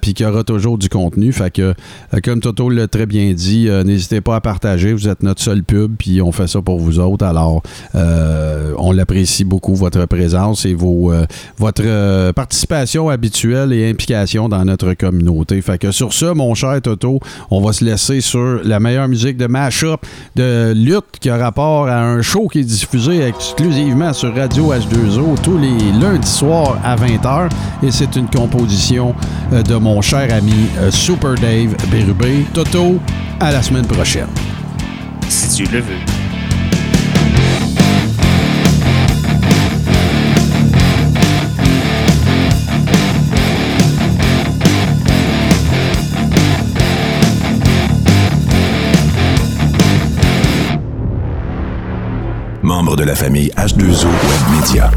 puis qu'il y aura toujours du contenu. Fait que, comme Toto l'a très bien dit, n'hésitez pas à partager. Vous êtes notre seul pub, on fait ça pour vous autres. Alors, euh, on l'apprécie beaucoup, votre présence et euh, votre euh, participation habituelle et implication dans notre communauté. Fait que sur ce, mon cher Toto, on va se laisser sur la meilleure musique de mashup, de lutte qui a rapport à un show qui est diffusé exclusivement sur Radio H2O tous les lundis soirs à 20h. Et c'est une composition de mon cher ami Super Dave Bérubé. Toto, à la semaine prochaine. Si Dieu le veut. Membre de la famille H2O Web Media.